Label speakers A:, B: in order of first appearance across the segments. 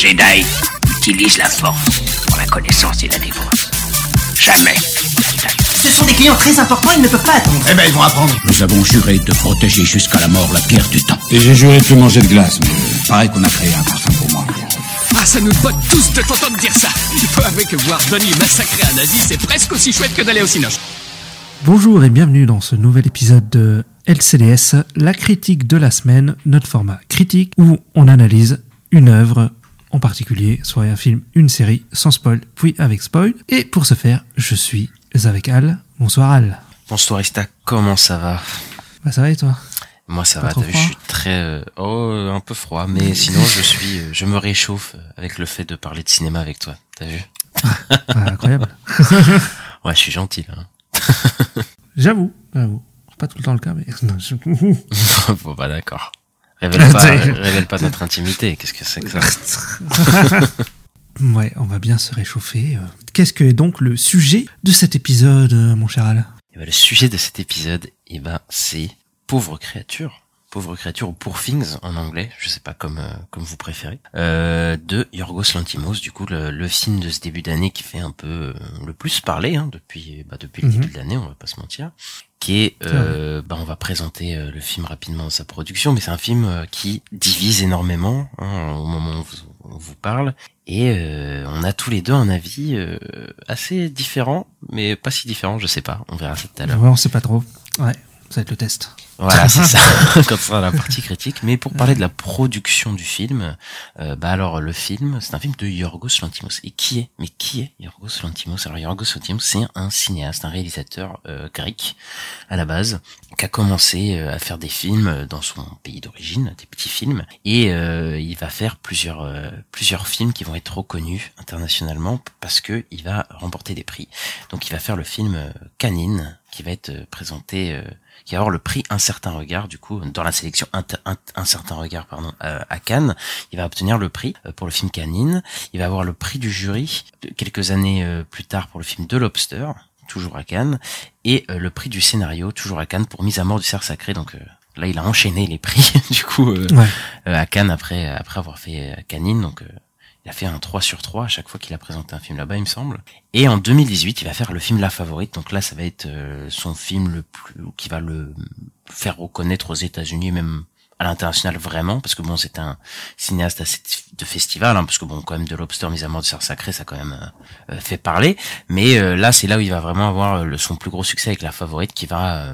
A: Jedi utilisent la force pour la connaissance et la défense. Jamais.
B: Ce sont des clients très importants, ils ne peuvent pas attendre.
C: Eh ben, ils vont apprendre.
D: Nous avons juré de protéger jusqu'à la mort la pierre du temps.
E: Et j'ai juré de plus manger de glace, mais pareil qu'on a créé un parfum pour moi.
F: Ah, ça nous botte tous de t'entendre dire ça. Il faut avouer que voir Donnie massacrer un nazi, c'est presque aussi chouette que d'aller au cinoche.
G: Bonjour et bienvenue dans ce nouvel épisode de LCDS, la critique de la semaine, notre format critique où on analyse une œuvre en particulier, soit un film, une série, sans spoil, puis avec spoil. Et pour ce faire, je suis avec Al. Bonsoir Al.
H: Bonsoir Ista, comment ça va?
G: Bah ça va et toi?
H: Moi ça va, vu, je suis très... euh, oh, euh, un peu froid, mais sinon je suis... euh, je me réchauffe avec le fait de parler de cinéma avec toi, t'as vu?
G: Ah, Incroyable.
H: Ouais, je suis gentil hein.
G: J'avoue, j'avoue. Pas tout le temps le cas, mais... Non, je-
H: bon bah d'accord. Révèle pas, révèle pas notre intimité, qu'est-ce que c'est que ça
G: ouais, on va bien se réchauffer. Euh, Qu'est-ce que est donc le sujet de cet épisode, euh, mon cher Al?
H: Eh ben, le sujet de cet épisode, eh ben, c'est pauvre créature. Pauvre créature ou Poor Things en anglais, je sais pas comme euh, comme vous préférez, euh, de Yorgos Lantimos, du coup le, le film de ce début d'année qui fait un peu euh, le plus parler hein, depuis bah, depuis le
G: Mhm.
H: début de l'année, on va pas se mentir, qui est, euh, bah, on va présenter euh, le film rapidement dans sa production, mais c'est un film euh, qui divise énormément hein, au moment où on vous, on vous parle, et euh, on a tous les deux un avis euh, assez différent, mais pas si différent, je sais pas, on verra ça tout à l'heure.
G: Ouais, on sait pas trop. Ouais, ça va être le test.
H: Voilà, c'est ça, quand ce sera la partie critique. Mais pour parler de la production du film, euh, bah alors le film, c'est un film de Yorgos Lantimos. Et qui est Mais qui est Yorgos Lantimos Alors Yorgos Lantimos, c'est un cinéaste, un réalisateur euh, grec à la base, qui a commencé euh, à faire des films euh, dans son pays d'origine, des petits films, et euh, il va faire plusieurs euh, plusieurs films qui vont être reconnus internationalement parce que il va remporter des prix. Donc il va faire le film Canine, qui va être présenté euh, qui va avoir le prix Un certain regard, du coup, dans la sélection Un, un- Un certain regard, pardon, euh, à Cannes. Il va obtenir le prix euh, pour le film Canine. Il va avoir le prix du jury quelques années euh, plus tard pour le film De Lobster, toujours à Cannes, et euh, le prix du scénario, toujours à Cannes, pour Mise à mort du cerf sacré. Donc euh, là, il a enchaîné les prix, du coup, euh,
G: Ouais.
H: euh, à Cannes après après avoir fait euh, Canine. Donc euh, il a fait un 3 sur 3 à chaque fois qu'il a présenté un film là-bas, il me semble. Et en 2018, il va faire le film La Favorite. Donc là, ça va être euh, son film le plus qui va le faire reconnaître aux États-Unis, même à l'international vraiment, parce que bon, c'est un cinéaste assez de festival, hein, parce que bon, quand même, de Lobster, Mise à mort du cerf sacré, ça a quand même euh, euh, fait parler. Mais là, c'est là où il va vraiment avoir son plus gros succès avec La Favorite, qui va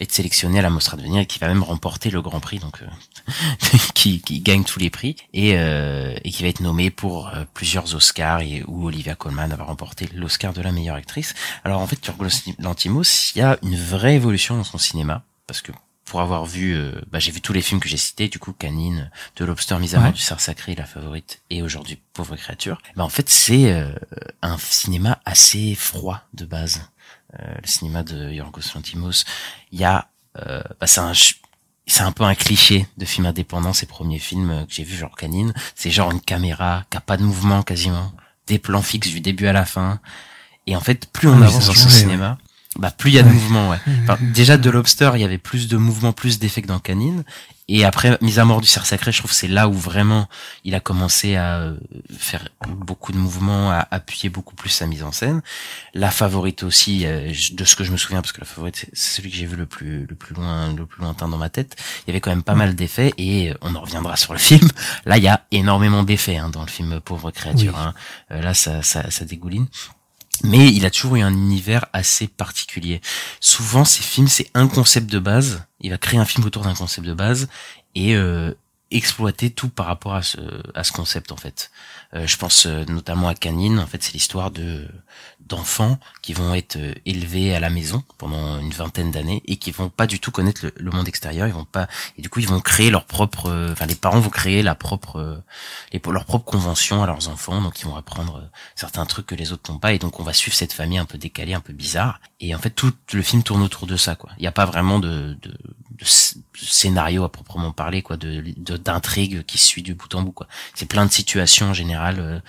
H: être sélectionné à la Mostra de Venir et qui va même remporter le Grand Prix. Donc qui, qui gagne tous les prix et, euh, et qui va être nommé pour euh, plusieurs Oscars et où Olivia Colman va remporté l'Oscar de la meilleure actrice. Alors en fait, Yorgos Lantimos, il y a une vraie évolution dans son cinéma parce que pour avoir vu, euh, bah, j'ai vu tous les films que j'ai cités, du coup Canine, De Lobster, mort
G: Ouais.
H: du cerf sacré, La Favorite et aujourd'hui Pauvre créature. Bah, en fait, c'est euh, un cinéma assez froid de base. Euh, le cinéma de Yorgos Lantimos, il y a, euh, bah, c'est un c'est un peu un cliché de film indépendant, ces premiers films que j'ai vus, genre Canine. C'est genre une caméra qui a pas de mouvement quasiment, des plans fixes du début à la fin. Et en fait, plus on
G: Ah oui,
H: avance dans ce cinéma, bah plus il y a de
G: Ouais.
H: mouvement, ouais. Enfin, déjà de Lobster, il y avait plus de mouvement, plus d'effets que dans Canine. Et après, mise à mort du cerf sacré, je trouve que c'est là où vraiment il a commencé à euh, faire beaucoup de mouvements, à appuyer beaucoup plus sa mise en scène. La favorite aussi, euh, de ce que je me souviens, parce que la favorite c'est celui que j'ai vu le plus le plus loin, le plus lointain dans ma tête. Il y avait quand même pas mal d'effets et on en reviendra sur le film. Là, il y a énormément d'effets hein, dans le film Pauvre créature.
G: Oui.
H: hein. Euh, là, ça, ça, ça dégouline. Mais il a toujours eu un univers assez particulier. Souvent, ces films, c'est un concept de base. Il va créer un film autour d'un concept de base et euh, exploiter tout par rapport à ce, concept en fait. Euh, je pense euh, notamment à Canine. En fait, c'est l'histoire de d'enfants qui vont être euh, élevés à la maison pendant une vingtaine d'années et qui vont pas du tout connaître le, monde extérieur. Ils vont pas et du coup ils vont créer leur propre. euh, Enfin, les parents vont créer la propre euh, les, leur propre convention à leurs enfants. Donc ils vont apprendre certains trucs que les autres n'ont pas et donc on va suivre cette famille un peu décalée, un peu bizarre. Et en fait, tout le film tourne autour de ça. Quoi. Il n'y a pas vraiment de, de, de sc- scénario à proprement parler, quoi, de d'intrigue qui suit du bout en bout. Quoi. C'est plein de situations en général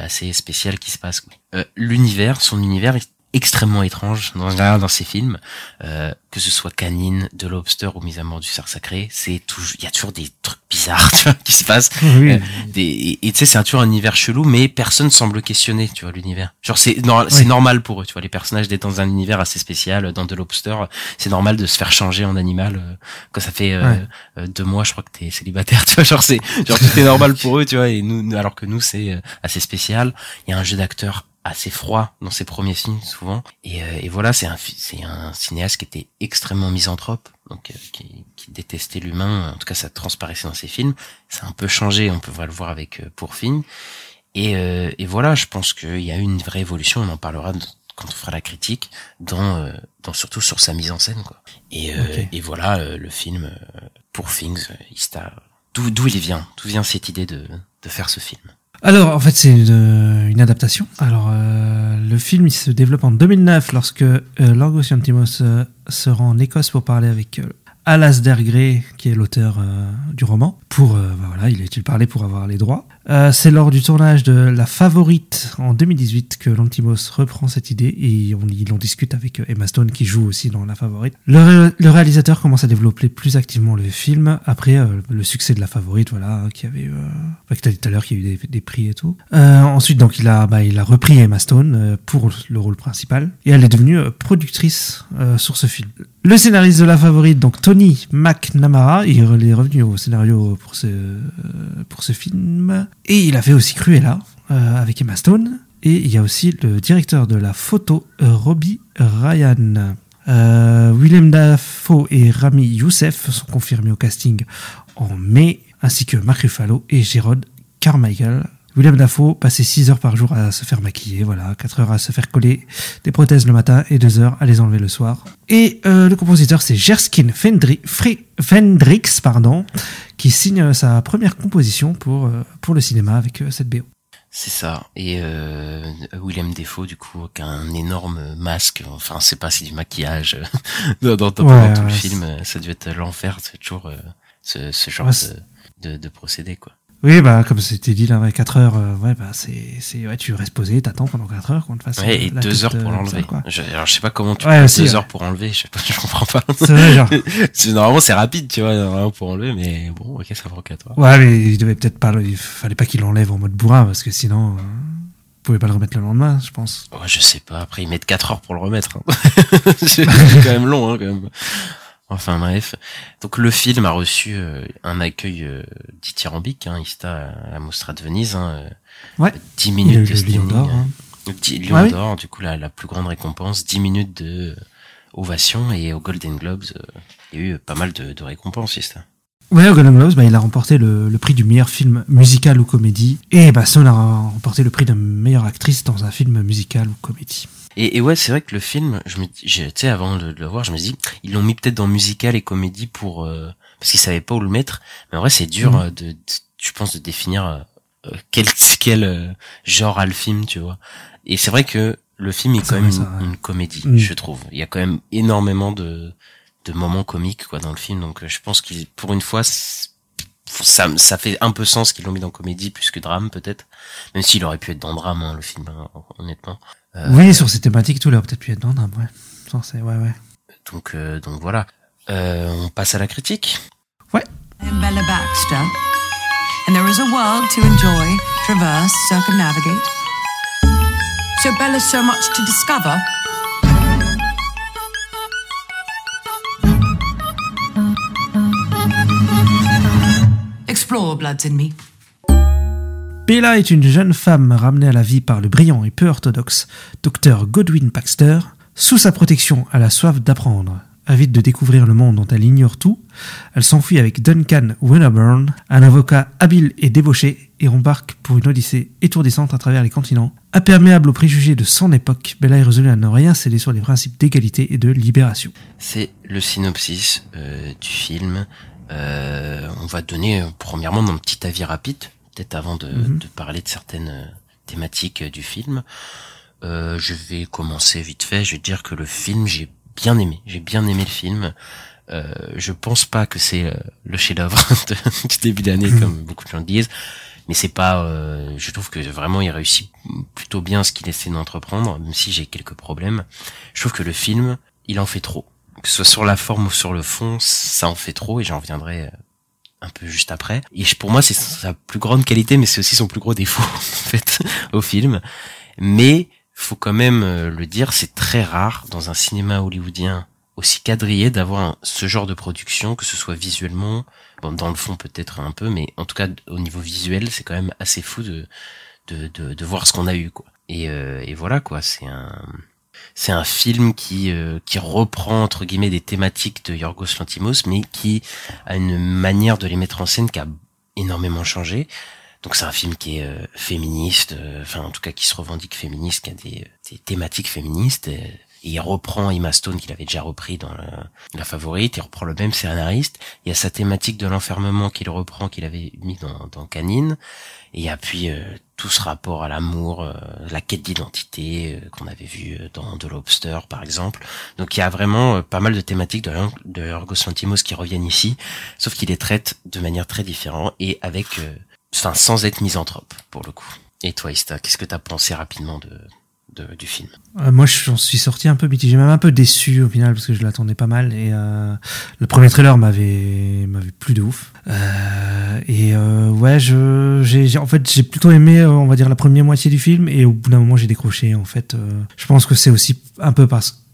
H: assez spéciales qui se quoi. Euh, L'univers, son univers extrêmement étrange dans, dans ces films, euh, que ce soit Canine, de Lobster ou Mise à mort du cerf sacré, c'est toujours, il y a toujours des trucs bizarres tu vois, qui se passent.
G: Oui.
H: Euh, des, et tu sais, c'est un toujours un univers chelou, mais personne semble questionner, tu vois, l'univers. Genre, c'est c'est
G: Oui.
H: normal pour eux, tu vois, les personnages d'être dans un univers assez spécial, dans The Lobster, c'est normal de se faire changer en animal euh, quand ça fait euh,
G: Ouais.
H: euh, deux mois, je crois que t'es célibataire, tu vois, genre c'est genre tout est normal pour eux, tu vois, et nous, alors que nous, c'est euh, assez spécial. Il y a un jeu d'acteur assez froid dans ses premiers films souvent. Et, euh, et voilà c'est un c'est un cinéaste qui était extrêmement misanthrope donc euh, qui, qui détestait l'humain. En tout cas ça transparaissait dans ses films. Ça a un peu changé on peut le voir avec euh, et, euh, et voilà je pense qu'il y a eu une vraie évolution on en parlera de- quand on fera la critique dans, euh, dans surtout sur sa mise en scène quoi. Et, euh, et voilà euh, le film pour Things d'où d'où il vient? D'où vient cette idée de de faire ce film?
G: Alors, en fait, c'est une, une adaptation. Alors, euh, le film, il se développe en 2009 lorsque euh, euh, se rend en Écosse pour parler avec euh, Alasdair Gray, qui est l'auteur euh, du roman. Pour, euh, bah voilà, il est-il parlé pour avoir les droits? Euh, c'est lors du tournage de La Favorite en 2018 que Lanthimos reprend cette idée et on, il en discute avec euh, Emma Stone qui joue aussi dans La Favorite. Le, ré- le réalisateur commence à développer plus activement le film après euh, le succès de La Favorite, voilà, qui avait, euh, que t'as dit tout à l'heure, qu'il y a eu des, prix et tout. Ensuite, donc, il a, bah, il a repris Emma Stone pour le rôle principal et elle est devenue productrice sur ce film. Le scénariste de La Favorite, donc Tony McNamara, il est revenu au scénario pour ce, pour ce film et il a fait aussi Cruella euh, avec Emma Stone. Et il y a aussi le directeur de la photo, euh, Robbie Ryan. Euh, Willem Dafoe et Rami Youssef sont confirmés au casting en mai, ainsi que Mark Ruffalo et Gerard Carmichael. Willem Dafoe passait 6 heures par jour à se faire maquiller, voilà, 4 heures à se faire coller des prothèses le matin et 2 heures à les enlever le soir. Et euh, le compositeur c'est Jerskin Fendri, Fendrix, pardon, qui signe sa première composition pour, euh, pour le cinéma avec euh, cette BO.
H: C'est ça. Et euh, William Defoe, du coup, qui a un énorme masque. Enfin, c'est pas, c'est du maquillage dans, dans, dans-
G: Ouais,
H: tout le film. Ça devait être l'enfer. C'est toujours euh, ce, ce genre
G: Ouais,
H: de, de, de procédé, quoi.
G: Oui, bah, comme c'était dit là, ouais, 4 heures, euh, ouais, bah, c'est, c'est, ouais, tu restes posé, t'attends pendant 4 heures qu'on te fasse.
H: Ouais,
G: euh,
H: et
G: la
H: deux
G: toute,
H: heures pour
G: euh,
H: l'enlever. Je, alors, je sais pas comment tu
G: Ouais,
H: deux
G: ouais.
H: heures pour enlever. Je sais pas, je comprends pas.
G: C'est vrai, genre.
H: Normalement, c'est rapide, tu vois, normalement pour enlever, mais bon, ok, ça prend 4 heures.
G: Ouais, mais il devait peut-être pas, il fallait pas qu'il l'enlève en mode bourrin, parce que sinon, euh, vous pouvez pas le remettre le lendemain, je pense.
H: Ouais, je sais pas. Après, ils mettent 4 heures pour le remettre. hein. c'est quand même long, hein, quand même. Enfin bref. Donc le film a reçu euh, un accueil euh, dithyrambique, hein, Ista à la Mostra de Venise. Hein, euh,
G: Ouais.
H: 10
G: Il a
H: minutes de
G: Lion
H: standing,
G: d'Or.
H: hein. Le petit Lion
G: Ah oui
H: d'Or, du coup la, la plus grande récompense, 10 minutes de euh, ovation et au Golden Globes, euh, il y a eu pas mal de, de récompenses, Ista.
G: Ouais, au Golden Globes, bah, il a remporté le, le prix du meilleur film musical ou comédie. Et bah, Stone a remporté le prix de meilleure actrice dans un film musical ou comédie.
H: Et, et ouais, c'est vrai que le film, je me, tu sais, avant de, de le voir, je me dis, ils l'ont mis peut-être dans musical et comédie pour euh, parce qu'ils savaient pas où le mettre. Mais en vrai, c'est dur
G: Mhm.
H: euh, de, de- je pense, de définir euh, euh, quel quel euh, genre a le film, tu vois. Et c'est vrai que le film est
G: C'est
H: quand même une,
G: ça, ouais.
H: une comédie,
G: Mhm.
H: je trouve. Il y a quand même énormément de de moments comiques quoi dans le film, donc je pense qu'ils, pour une fois, ça, ça fait un peu sens qu'ils l'ont mis dans comédie plus que drame peut-être, même s'il aurait pu être dans drame hein, le film, hein, honnêtement. Euh,
G: Oui, sur ces thématiques, tout, il aurait peut-être pu être dans un drame, ouais. Ça, c'est, ouais, ouais.
H: Donc, euh, donc voilà. Euh, on passe à la critique.
C: I'm Bella Baxter, and there is a world to enjoy, traverse, circumnavigate. So Bella's so much to discover. Explore, bloods in me.
G: Bella est une jeune femme ramenée à la vie par le brillant et peu orthodoxe docteur Godwin Baxter. Sous sa protection, elle a soif d'apprendre. Avide de découvrir le monde dont elle ignore tout, elle s'enfuit avec Duncan Winterburn, un avocat habile et débauché, et embarque pour une odyssée étourdissante à travers les continents. Imperméable aux préjugés de son époque, Bella est résolue à ne rien céder sur les principes d'égalité et de libération.
H: C'est le synopsis euh, du film. Euh, on va donner premièrement mon petit avis rapide, peut-être avant de,
G: Mhm.
H: de parler de certaines euh, thématiques euh, du film. Euh, je vais commencer vite fait. Je vais dire que le film, j'ai bien aimé. J'ai bien aimé le film. Euh, je pense pas que c'est euh, le chef-d'œuvre du début d'année comme beaucoup de gens le disent, mais c'est pas. euh, je trouve que vraiment il réussit plutôt bien ce qu'il essaie d'entreprendre, même si j'ai quelques problèmes. Je trouve que le film, il en fait trop. Que ce soit sur la forme ou sur le fond, ça en fait trop et j'en reviendrai euh, un peu juste après. Et pour moi, c'est sa plus grande qualité, mais c'est aussi son plus gros défaut en fait au film. Mais faut quand même euh, le dire, c'est très rare dans un cinéma hollywoodien aussi quadrillé d'avoir ce genre de production, que ce soit visuellement, bon dans le fond peut-être un peu, mais en tout cas au niveau visuel, c'est quand même assez fou de de de, de voir ce qu'on a eu quoi. Et euh, et voilà quoi, c'est un c'est un film qui euh, qui reprend entre guillemets des thématiques de Yorgos Lanthimos, mais qui a une manière de les mettre en scène qui a énormément changé. Donc c'est un film qui est euh, féministe, euh, enfin en tout cas qui se revendique féministe, qui a des, des thématiques féministes. Et, et il reprend Emma Stone qu'il avait déjà repris dans le- la favorite, il reprend le même scénariste. Il y a sa thématique de l'enfermement qu'il reprend, qu'il avait mis dans, Canine. Et il puis euh, tout ce rapport à l'amour, euh, la quête d'identité euh, qu'on avait vu euh, dans The Lobster par exemple. Donc il y a vraiment euh, pas mal de thématiques de, de Yorgos qui reviennent ici, sauf qu'il les traite de manière très différente et avec, euh, enfin sans être misanthrope pour le coup. Et toi Ista, qu'est-ce que t'as pensé rapidement de, du film
G: Euh, moi, j'en suis sorti un peu mitigé, même un peu déçu au final parce que je l'attendais pas mal. Et euh, le premier trailer m'avait m'avait plu de ouf. Euh, et euh, ouais, je j'ai en fait j'ai plutôt aimé, euh, on va dire la première moitié du film. Et au bout d'un moment, j'ai décroché. En fait, euh, je pense que c'est aussi un peu parce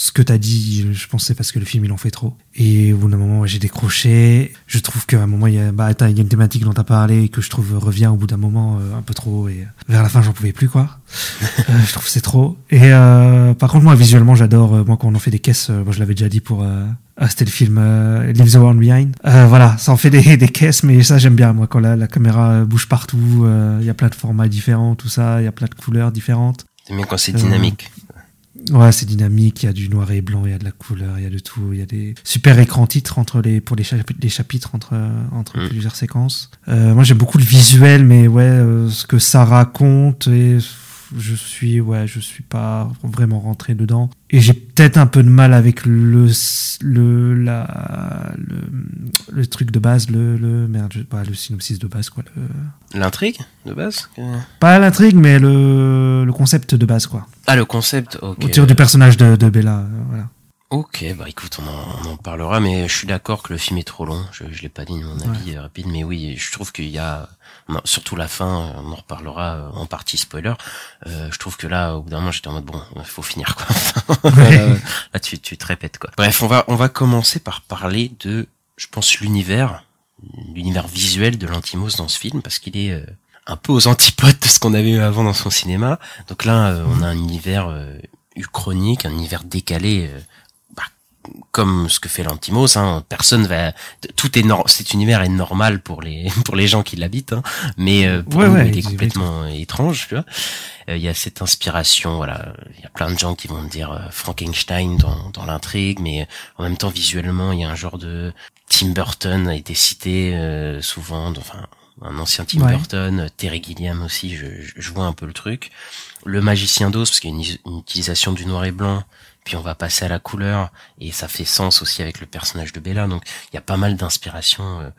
G: ce que t'as dit, je c'est parce que le film il en fait trop. Et au bout d'un moment, ouais, j'ai décroché. Je trouve qu'à un moment, il y a, bah, il y a une thématique dont t'as parlé et que je trouve revient au bout d'un moment euh, un peu trop. Et vers la fin, j'en pouvais plus, quoi. Euh, je trouve que c'est trop. Et euh, par contre, moi, visuellement, j'adore. euh, moi, quand on en fait des caisses, euh, moi, je l'avais déjà dit pour. Euh, ah, c'était le film euh, Leave the World Behind. Euh, voilà, ça en fait des, des caisses, mais ça, j'aime bien. Moi, quand la, la caméra euh, bouge partout, euh, il y a plein de formats différents, tout ça, il y a plein de couleurs différentes.
H: T'aimes bien quand c'est
G: Euh,
H: dynamique
G: Ouais, c'est dynamique, il y a du noir et blanc, il y a de la couleur, il y a de tout, il y a des super écrans titres entre les pour les chapitres, les chapitres entre entre
H: Mm.
G: plusieurs séquences. Euh, moi j'aime beaucoup le visuel mais ouais euh, ce que ça raconte et je suis ouais, je suis pas vraiment rentré dedans et j'ai peut-être un peu de mal avec le le la le, le truc de base le le merde, je- pas le synopsis de base quoi,
H: L'intrigue de base
G: pas l'intrigue mais le le concept de base quoi.
H: Ah le concept, ok.
G: Autour du personnage de de Bella, euh, voilà.
H: Ok, bah écoute, on en, on en parlera, mais je suis d'accord que le film est trop long. Je, je l'ai pas dit de mon avis euh, rapide, mais oui, je trouve qu'il y a, surtout la fin, euh, on en reparlera euh, en partie spoiler. Euh, je trouve que là, au bout d'un moment, j'étais en mode bon, il faut finir quoi. là, là, tu, tu te répètes quoi. Bref, on va, on va commencer par parler de, je pense, l'univers, l'univers visuel de l'Antimos dans ce film, parce qu'il est euh, un peu aux antipodes de ce qu'on avait eu avant dans son cinéma. Donc là, euh, on a un univers euh, uchronique, un univers décalé. Comme ce que fait l'Antimos, hein, personne va, tout est nor- cet univers est normal pour les pour les gens qui l'habitent, hein, mais euh, pour
G: Ouais,
H: nous,
G: ouais,
H: il est complètement étrange, tu vois. Euh, Il y a cette inspiration, voilà. Il y a plein de gens qui vont dire euh, Frankenstein dans, dans l'intrigue, mais euh, en même temps visuellement, il y a un genre de Tim Burton a été cité euh, souvent, enfin un ancien Tim
G: Ouais.
H: Burton, Terry Gilliam aussi, je, je- vois un peu le truc. Le magicien d'Oz, parce qu'il y a une, une utilisation du noir et blanc, puis on va passer à la couleur, et ça fait sens aussi avec le personnage de Bella, donc il y a pas mal d'inspirations euh,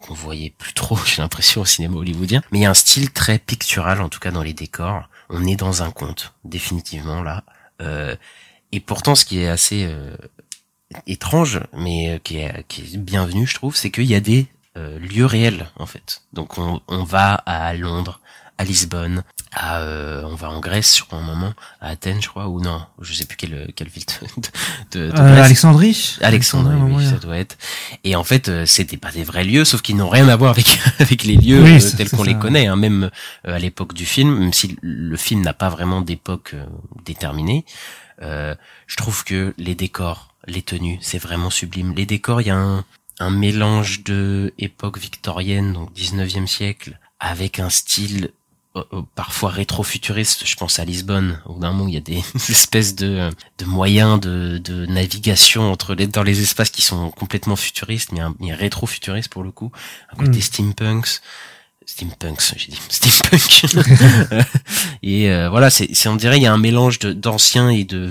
H: qu'on voyait plus trop, j'ai l'impression, au cinéma hollywoodien. Mais il y a un style très pictural, en tout cas dans les décors. On est dans un conte, définitivement là. Euh, et pourtant, ce qui est assez euh, étrange, mais euh, qui est, qui est bienvenu, je trouve, c'est qu'il y a des euh, lieux réels, en fait. Donc on, on va à Londres, à Lisbonne, à, euh, on va en Grèce sur un moment, à Athènes, je crois, ou non, je sais plus quelle, quelle ville de, de, de
G: Euh. Alexandrie
H: Alexandrie, oui,
G: ouais.
H: ça doit être. Et en fait, euh, c'était pas des vrais lieux, sauf qu'ils n'ont rien à voir avec avec les lieux
G: Oui,
H: euh, tels qu'on les connaît, hein, même euh, à l'époque du film, même si le film n'a pas vraiment d'époque déterminée. Euh, je trouve que les décors, les tenues, c'est vraiment sublime. Les décors, il y a un, un mélange de époque victorienne, donc 19e siècle, avec un style parfois rétro-futuriste. Je pense à Lisbonne, où d'un moment il y a des espèces de, de moyens de, de navigation entre les, dans les espaces qui sont complètement futuristes, mais, un, mais rétro-futuristes pour le coup. Un côté
G: Mm.
H: steampunks. Steampunks, j'ai dit steampunk. et euh, voilà, c'est, on dirait il y a un mélange de d'ancien et de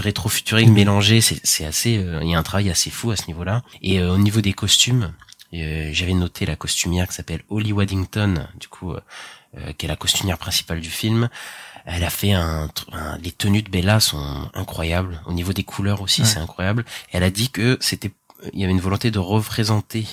H: rétro-futurique mélangé. C'est, c'est assez, euh, il y a un travail assez fou à ce niveau-là. Et euh, au niveau des costumes, euh, j'avais noté la costumière qui s'appelle Holly Waddington, du coup, euh, euh, qui est la costumière principale du film. Elle a fait un, un- les tenues de Bella sont incroyables. Au niveau des couleurs aussi,
G: Ouais.
H: c'est incroyable. Elle a dit que c'était, il y avait une volonté de représenter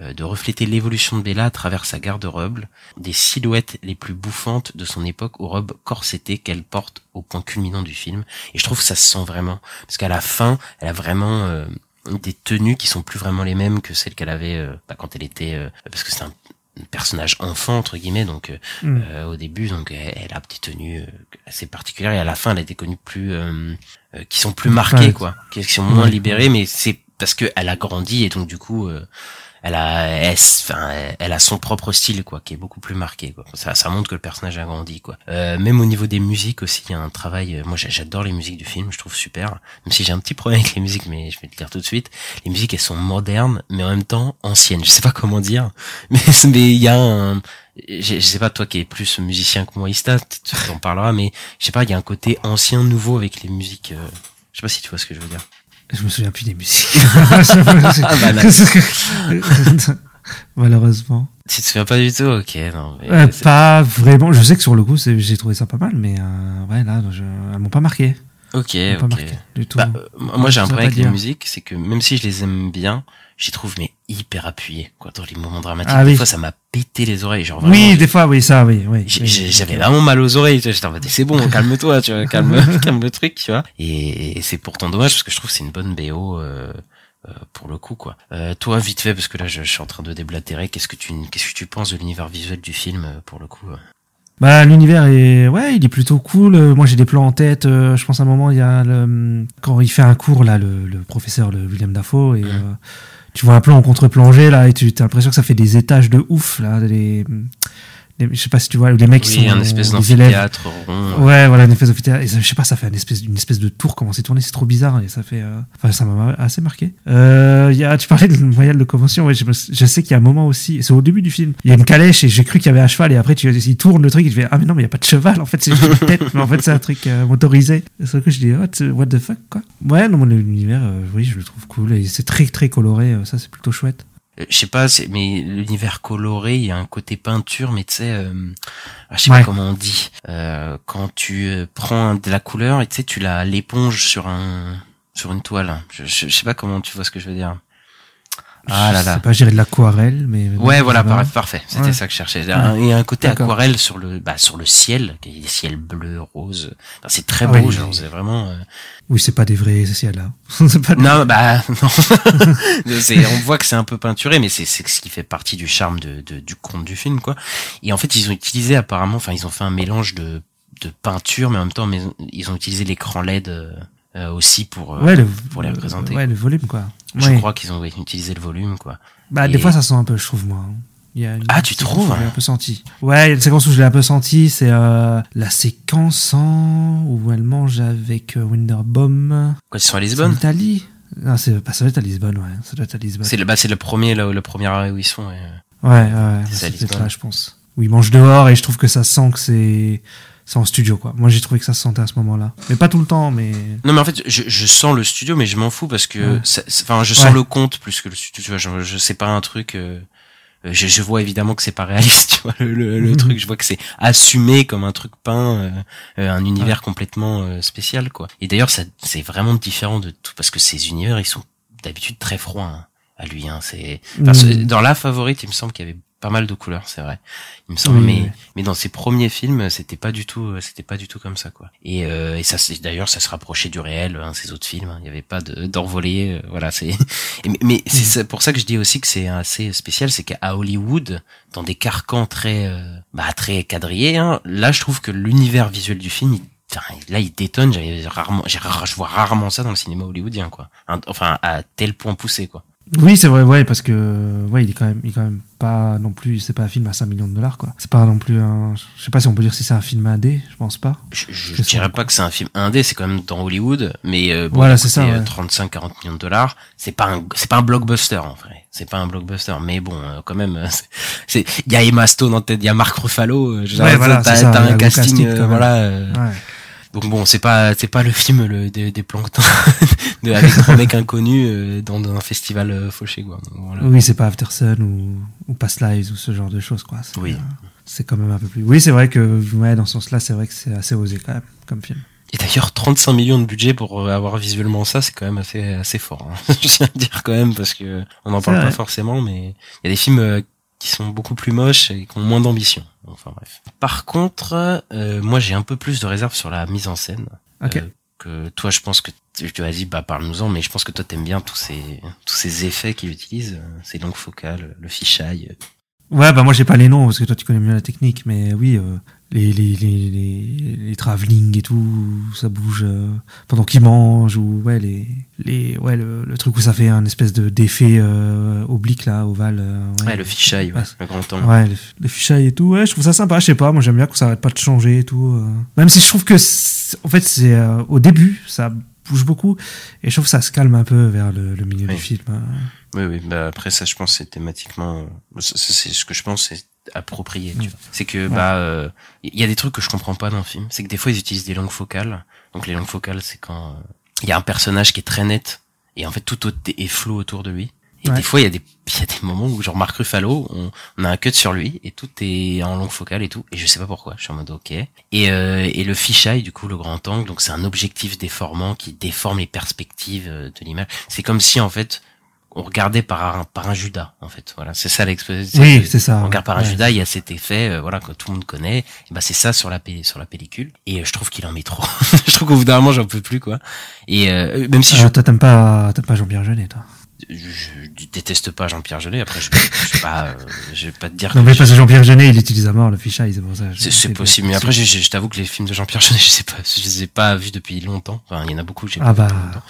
H: euh, de refléter l'évolution de Bella à travers sa garde-robe, des silhouettes les plus bouffantes de son époque aux robes corsetées qu'elle porte au point culminant du film. Et je trouve que ça se sent vraiment, parce qu'à la fin, elle a vraiment euh, des tenues qui sont plus vraiment les mêmes que celles qu'elle avait euh, bah, quand elle était, euh, parce que c'est un personnage enfant entre guillemets donc euh,
G: Mm.
H: euh, au début donc elle, elle a des tenues euh, assez particulières et à la fin elle a des tenues plus euh, euh, qui sont plus marquées
G: Ouais.
H: quoi qui sont moins libérées mais c'est parce que elle a grandi et donc du coup euh, elle a elle, elle- a son propre style quoi qui est beaucoup plus marqué quoi. Ça ça montre que le personnage a grandi quoi. Euh, même au niveau des musiques aussi il y a un travail euh, moi j'a- j'adore les musiques du film je trouve super. Même si j'ai un petit problème avec les musiques mais je vais te dire tout de suite. Les musiques elles sont modernes mais en même temps anciennes. Je sais pas comment dire. Mais mais il y a un je, sais pas toi qui es plus musicien que moi Ista tu tu en parleras mais je sais pas il y a un côté ancien nouveau avec les musiques euh, je sais pas si tu vois ce que je veux dire
G: Je me souviens plus des musiques.
H: bah,
G: Malheureusement.
H: tu te souviens pas du tout? Ok non mais
G: Euh, pas vraiment. Je sais que sur le coup, j'ai trouvé ça pas mal, mais euh, ouais, là, je, elles m'ont pas marqué.
H: Ok ok
G: marqué du tout.
H: Bah, euh, moi j'ai un problème avec les musiques, c'est que même si je les aime bien, j'y trouve mais hyper appuyées quoi dans les moments dramatiques.
G: Ah
H: des
G: oui.
H: fois ça m'a pété les oreilles, genre vraiment,
G: oui, des fois, oui, ça, oui, oui.
H: j'avais vraiment mal aux oreilles. J'étais en mode c'est bon, calme-toi, tu vois, calme, calme le truc, tu vois. Et, et c'est pourtant dommage parce que je trouve c'est une bonne BO. Euh, euh, pour le coup quoi. Euh, toi vite fait parce que là je, je suis en train de déblatérer. Qu'est-ce que tu qu'est-ce que tu penses de l'univers visuel du film euh, pour le coup
G: Bah, l'univers est, ouais, il est plutôt cool. Moi, j'ai des plans en tête. Euh, je pense à un moment, il y a le, quand il fait un cours, là, le, le professeur, le William Dafoe, et euh, tu vois un plan en contre-plongée, là, et tu as l'impression que ça fait des étages de ouf, là, les, les- je sais pas si tu vois, les mecs qui
H: Oui,
G: sont
H: un espèce d'amphithéâtre rond.
G: Ouais, voilà, une espèce d'amphithéâtre. Et ça, je sais pas, ça fait une espèce, une espèce de tour, comment c'est tourné, c'est trop bizarre, et ça fait, euh, enfin, ça m'a assez marqué. Euh, y a, tu parlais de moyen de locomotion, ouais, je, sais qu'il y a un moment aussi, c'est au début du film, il y a une calèche, et j'ai cru qu'il y avait un cheval, et après, tu, il tourne le truc, et je fais, ah, mais non, mais il y a pas de cheval, en fait, c'est juste une tête, mais en fait, c'est un truc euh, motorisé. Et sur le coup, je dis, what, what the fuck, quoi. Ouais, non, mais l'univers, euh, oui, je le trouve cool, et c'est très, très coloré, euh, ça, c'est plutôt chouette.
H: Euh, je sais pas, mais l'univers coloré, il y a un côté peinture, mais tu sais, euh, ah, je sais
G: Ouais.
H: pas comment on dit. Euh, quand tu euh, prends de la couleur et tu sais, tu la l'éponges sur un sur une toile. Je, je, je sais pas comment tu vois ce que je veux dire. Ah là
G: Je sais
H: là.
G: pas, j'irais de l'aquarelle, mais.
H: Ouais, voilà, par- parfait. C'était
G: Ouais.
H: ça que je cherchais. Il y a un- a un côté aquarelle sur le, bah, sur le ciel, y a des ciels bleus, roses. Enfin, c'est très
G: Ah
H: beau,
G: oui.
H: genre, c'est vraiment. euh,
G: Oui, c'est pas des vrais ciels, là. pas des-
H: Non, bah non. On voit que c'est un peu peinturé, mais c'est c'est ce qui fait partie du charme de, de- du conte du film, quoi. Et en fait, ils ont utilisé apparemment, enfin, ils ont fait un mélange de, de peinture, mais en même temps, mais ils ont utilisé l'écran LED euh, aussi pour, euh,
G: ouais, le,
H: pour les représenter.
G: Ouais, le volume, quoi.
H: Je
G: Ouais.
H: crois qu'ils ont utilisé le volume, quoi.
G: Bah,
H: Et-
G: des fois, ça sent un peu, je trouve, moi. Il y a une
H: Ah, tu trouves
G: où Je l'ai un peu senti. Ouais, il y a une séquence où je l'ai un peu senti. C'est euh, la séquence en... où elle mange avec euh, Winterbaum.
H: Quand ils sont à
G: C'est en
H: Lisbonne,
G: Italie Non, c'est pas ça doit être à Lisbonne, ouais. Ça doit être à Lisbonne.
H: c'est le, bah, c'est le premier, le, le premier arrêt où ils sont. ouais.
G: Ouais, ouais.
H: C'est
G: peut-être
H: Lisbonne.
G: là, je pense. Où il mange dehors et je trouve que ça sent que c'est. C'est en studio, quoi. Moi, j'ai trouvé que ça se sentait à ce moment-là. Mais pas tout le temps, mais.
H: Non mais en fait je, je sens le studio mais je m'en fous parce que
G: Ouais.
H: enfin je sens
G: Ouais.
H: le conte plus que le studio tu vois je, je sais pas un truc euh, euh, je, je vois évidemment que c'est pas réaliste tu vois le, le, le
G: Mhm.
H: truc je vois que c'est assumé comme un truc peint euh, euh, un univers complètement euh, spécial quoi et d'ailleurs ça c'est vraiment différent de tout parce que ces univers ils sont d'habitude très froids hein, à lui hein c'est ce- dans la favorite il me semble qu'il y avait pas mal de couleurs c'est vrai il me semble
G: Oui,
H: mais mais dans ses premiers films c'était pas du tout c'était pas du tout comme ça quoi et, euh, et ça c'est d'ailleurs ça se rapprochait du réel hein, ces autres films hein. il n'y avait pas de d'envolée euh, voilà c'est mais, mais c'est ça- pour ça que je dis aussi que c'est assez spécial c'est qu'à Hollywood dans des carcans très euh, bah très quadrillés hein, là je trouve que l'univers visuel du film il- là, il détonne. J'avais rarement, je vois rarement ça dans le cinéma hollywoodien, quoi. Enfin, à tel point poussé, quoi.
G: Oui, c'est vrai, ouais, parce que ouais, il est quand même, il est quand même pas non plus, c'est pas un film à 5 millions de dollars, quoi. C'est pas non plus un, je sais pas si on peut dire si c'est un film indé, je pense pas.
H: Je, je dirais pas que c'est un film indé, c'est quand même dans Hollywood, mais euh, bon,
G: Voilà,
H: il
G: c'est ça,
H: coûtait, euh,
G: ouais.
H: 35-40 millions de dollars. C'est pas un, c'est pas un blockbuster en vrai. C'est pas un blockbuster, mais bon, euh, quand même, euh, c'est- il y a Emma Stone en tête, il y a Marc Ruffalo. euh,
G: Ouais, voilà,
H: t'as, un casting,
G: casting,
H: voilà.
G: Ouais.
H: Donc bon, c'est pas, c'est pas le film le, des, des planctons de, avec trois mecs inconnus euh, dans, dans un festival euh, fauché, quoi. Donc, voilà.
G: Oui, c'est pas After Sun ou, ou Past Lives ou ce genre de choses, quoi. C'est,
H: Oui.
G: euh, c'est quand même un peu plus. Oui, c'est vrai que, ouais, dans ce sens-là, c'est vrai que c'est assez osé quand même, comme film.
H: Et d'ailleurs, 35 millions de budget pour euh, avoir visuellement ça, c'est quand même assez assez fort. Hein. Je tiens à dire quand même parce que on n'en parle pas forcément, mais il y a des films euh, qui sont beaucoup plus moches et qui ont moins d'ambition. Enfin bref. Par contre, euh, moi j'ai un peu plus de réserve sur la mise en scène.
G: Ok.
H: Euh, que toi, je pense que tu vas dire, bah parle-nous-en, mais je pense que toi t'aimes bien tous ces tous ces effets qu'il utilise, euh, ces longues focales, le fisheye.
G: Ouais, bah moi j'ai pas les noms parce que toi tu connais mieux la technique, mais oui, euh, les, les, les, les, les travelling et tout, ça bouge euh, pendant qu'ils mangent ou ouais, les, les, ouais le, le truc où ça fait un espèce de d'effet euh, oblique là, ovale. euh,
H: Ouais, le fisheye, ouais,
G: Ouais.
H: le grand angle.
G: Ouais, les fichailles et tout, ouais, je trouve ça sympa, je sais pas, moi j'aime bien que ça arrête pas de changer et tout. euh. Même si je trouve que, en fait, c'est euh, au début, ça bouge beaucoup, et je trouve que ça se calme un peu vers le, le milieu
H: Oui.
G: du film. euh.
H: Oui, oui. Bah après ça, je pense c'est thématiquement. euh, c'est ce que je pense c'est approprié. Tu
G: Mm.
H: vois. C'est que bah euh, il y a des trucs que je comprends pas dans le film. C'est que des fois ils utilisent des longues focales. Donc les longues focales, c'est quand euh, il y a un personnage qui est très net et en fait tout est flou autour de lui. Et
G: Ouais.
H: des fois il y a des il y a des moments où genre Marc Ruffalo, on, on a un cut sur lui et tout est en longue focale et tout. Et je sais pas pourquoi. Je suis en mode ok. Et euh, et le fisheye du coup le grand angle, donc c'est un objectif déformant qui déforme les perspectives euh, de l'image. C'est comme si en fait on regardait par un par un Judas en fait voilà c'est ça l'exposition
G: Oui, c'est ça.
H: on regarde par un
G: ouais.
H: Judas il y a cet effet euh, voilà que tout le monde connaît et bah c'est ça sur la sur la pellicule et euh, je trouve qu'il en met trop je trouve qu'au bout d'un moment j'en peux plus quoi et euh, même si
G: Euh, toi, t'aimes pas, t'aimes pas Jean-Pierre Jeunet, toi?
H: Je, déteste pas Jean-Pierre Jeunet après je, je vais pas euh, je vais pas te dire
G: Non,
H: que
G: mais
H: je-
G: parce que Jean-Pierre Jeunet, il utilise à mort le fichaille, c'est pour ça.
H: c'est possible mais après je, je, je t'avoue que les films de Jean-Pierre Jeunet je sais pas je les ai pas vus depuis longtemps enfin il y en a beaucoup que j'ai
G: Ah
H: pas
G: bah.
H: vu depuis longtemps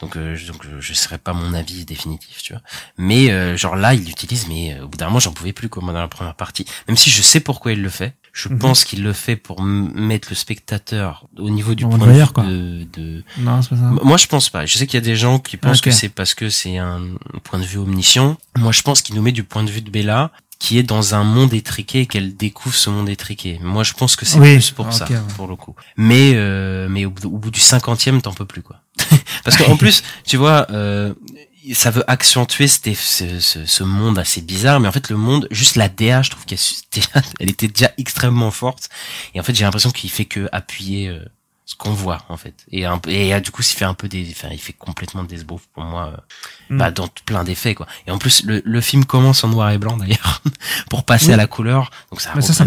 H: donc euh, je- donc euh, je serais pas mon avis définitif tu vois mais euh, genre là il l'utilise mais euh, au bout d'un moment j'en pouvais plus comme dans la première partie même si je sais pourquoi il le fait je
G: Mhm.
H: pense qu'il le fait pour mettre le spectateur au niveau du point de vue
G: quoi.
H: de, de
G: Non, c'est pas ça.
H: M- Moi, je pense pas. Je sais qu'il y a des gens qui pensent que c'est parce que c'est un point de vue omniscient. Moi, je pense qu'il nous met du point de vue de Bella, qui est dans un monde étriqué et qu'elle découvre ce monde étriqué. Moi, je pense que c'est
G: Oui,
H: plus pour ça,
G: ouais.
H: pour le coup. Mais, euh, mais au, bout- au bout du cinquantième, t'en peux plus, quoi. parce qu'en plus, tu vois, euh, ça veut accentuer ce, ce, ce monde assez bizarre, mais en fait, le monde, juste la DA, je trouve qu'elle elle était déjà extrêmement forte. Et en fait, j'ai l'impression qu'il fait que appuyer euh, ce qu'on voit en fait et un et euh, du coup il fait un peu des enfin il fait complètement des esbroufs pour moi euh,
G: Mm.
H: bah dans plein d'effets quoi et en plus le, le film commence en noir et blanc d'ailleurs pour passer
G: Oui.
H: à la couleur donc ça
G: ça, ça.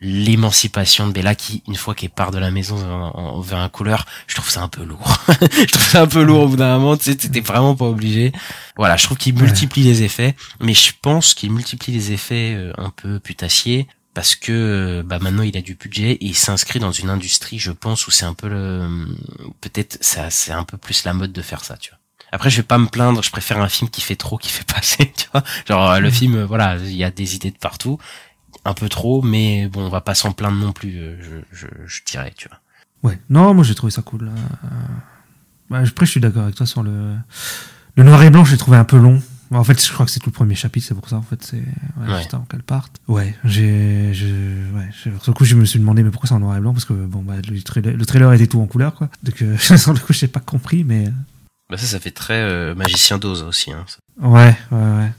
H: L'émancipation de Bella qui une fois qu'elle part de la maison en- en- vers un couleur je trouve ça un peu lourd. Je trouve ça un peu lourd au bout d'un moment tu sais t'étais vraiment pas obligé. Voilà je trouve qu'il
G: Ouais.
H: multiplie les effets mais je pense qu'il multiplie les effets euh, un peu putassiers parce que euh, bah maintenant il a du budget et il s'inscrit dans une industrie je pense où c'est un peu le peut-être ça c'est un peu plus la mode de faire ça tu vois. Après je vais pas me plaindre je préfère un film qui fait trop qui fait pas assez tu vois. Genre euh, le film voilà il y a des idées de partout un peu trop mais bon on va pas s'en plaindre non plus euh, je, je, je dirais tu vois
G: Ouais. Non, moi j'ai trouvé ça cool. euh, bah, après, je suis d'accord avec toi sur le. Le noir et blanc, j'ai trouvé un peu long. En fait, je crois que c'est tout le premier chapitre, c'est pour ça. En fait, c'est ouais,
H: Ouais.
G: juste avant qu'elle parte. Ouais, j'ai, je, ouais. je- Sur le coup, je me suis demandé, mais pourquoi c'est en noir et blanc? Parce que bon, bah, le trailer, le trailer était tout en couleur, quoi. Donc, euh, sur le coup, j'ai pas compris, mais
H: bah ça ça fait très euh, magicien d'ose aussi hein
G: ouais, ouais, ouais.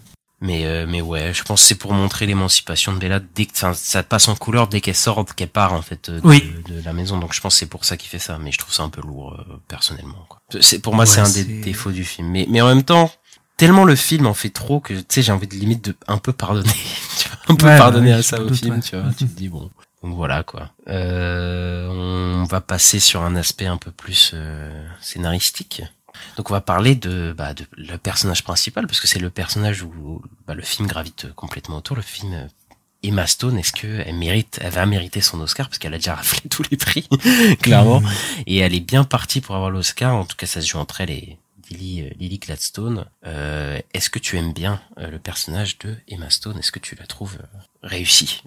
H: Mais euh, mais ouais, je pense que c'est pour montrer l'émancipation de Bella dès que ça, ça passe en couleur dès qu'elle sort, qu'elle part en fait euh, de,
G: Oui.
H: de la maison. Donc je pense que c'est pour ça qu'il fait ça. Mais je trouve ça un peu lourd euh, personnellement. C'est pour moi
G: Ouais,
H: c'est un des défauts du film. Mais mais en même temps, tellement le film en fait trop que tu sais j'ai envie de limite de un peu pardonner, tu vois, un peu
G: Ouais,
H: pardonner à ça au
G: doute,
H: film. Tu vois, tu te dis bon. Donc voilà quoi. Euh, on va passer sur un aspect un peu plus euh, scénaristique. Donc on va parler de, bah, de le personnage principal parce que c'est le personnage où bah, le film gravite complètement autour. Le film euh, Emma Stone, est-ce que elle mérite, elle va mériter son Oscar? Parce qu'elle a déjà raflé tous les prix clairement et elle est bien partie pour avoir l'Oscar. En tout cas, ça se joue entre elle et Lily, euh, Lily Gladstone. Euh, est-ce que tu aimes bien le personnage de Emma Stone? Est-ce que tu la trouves réussie?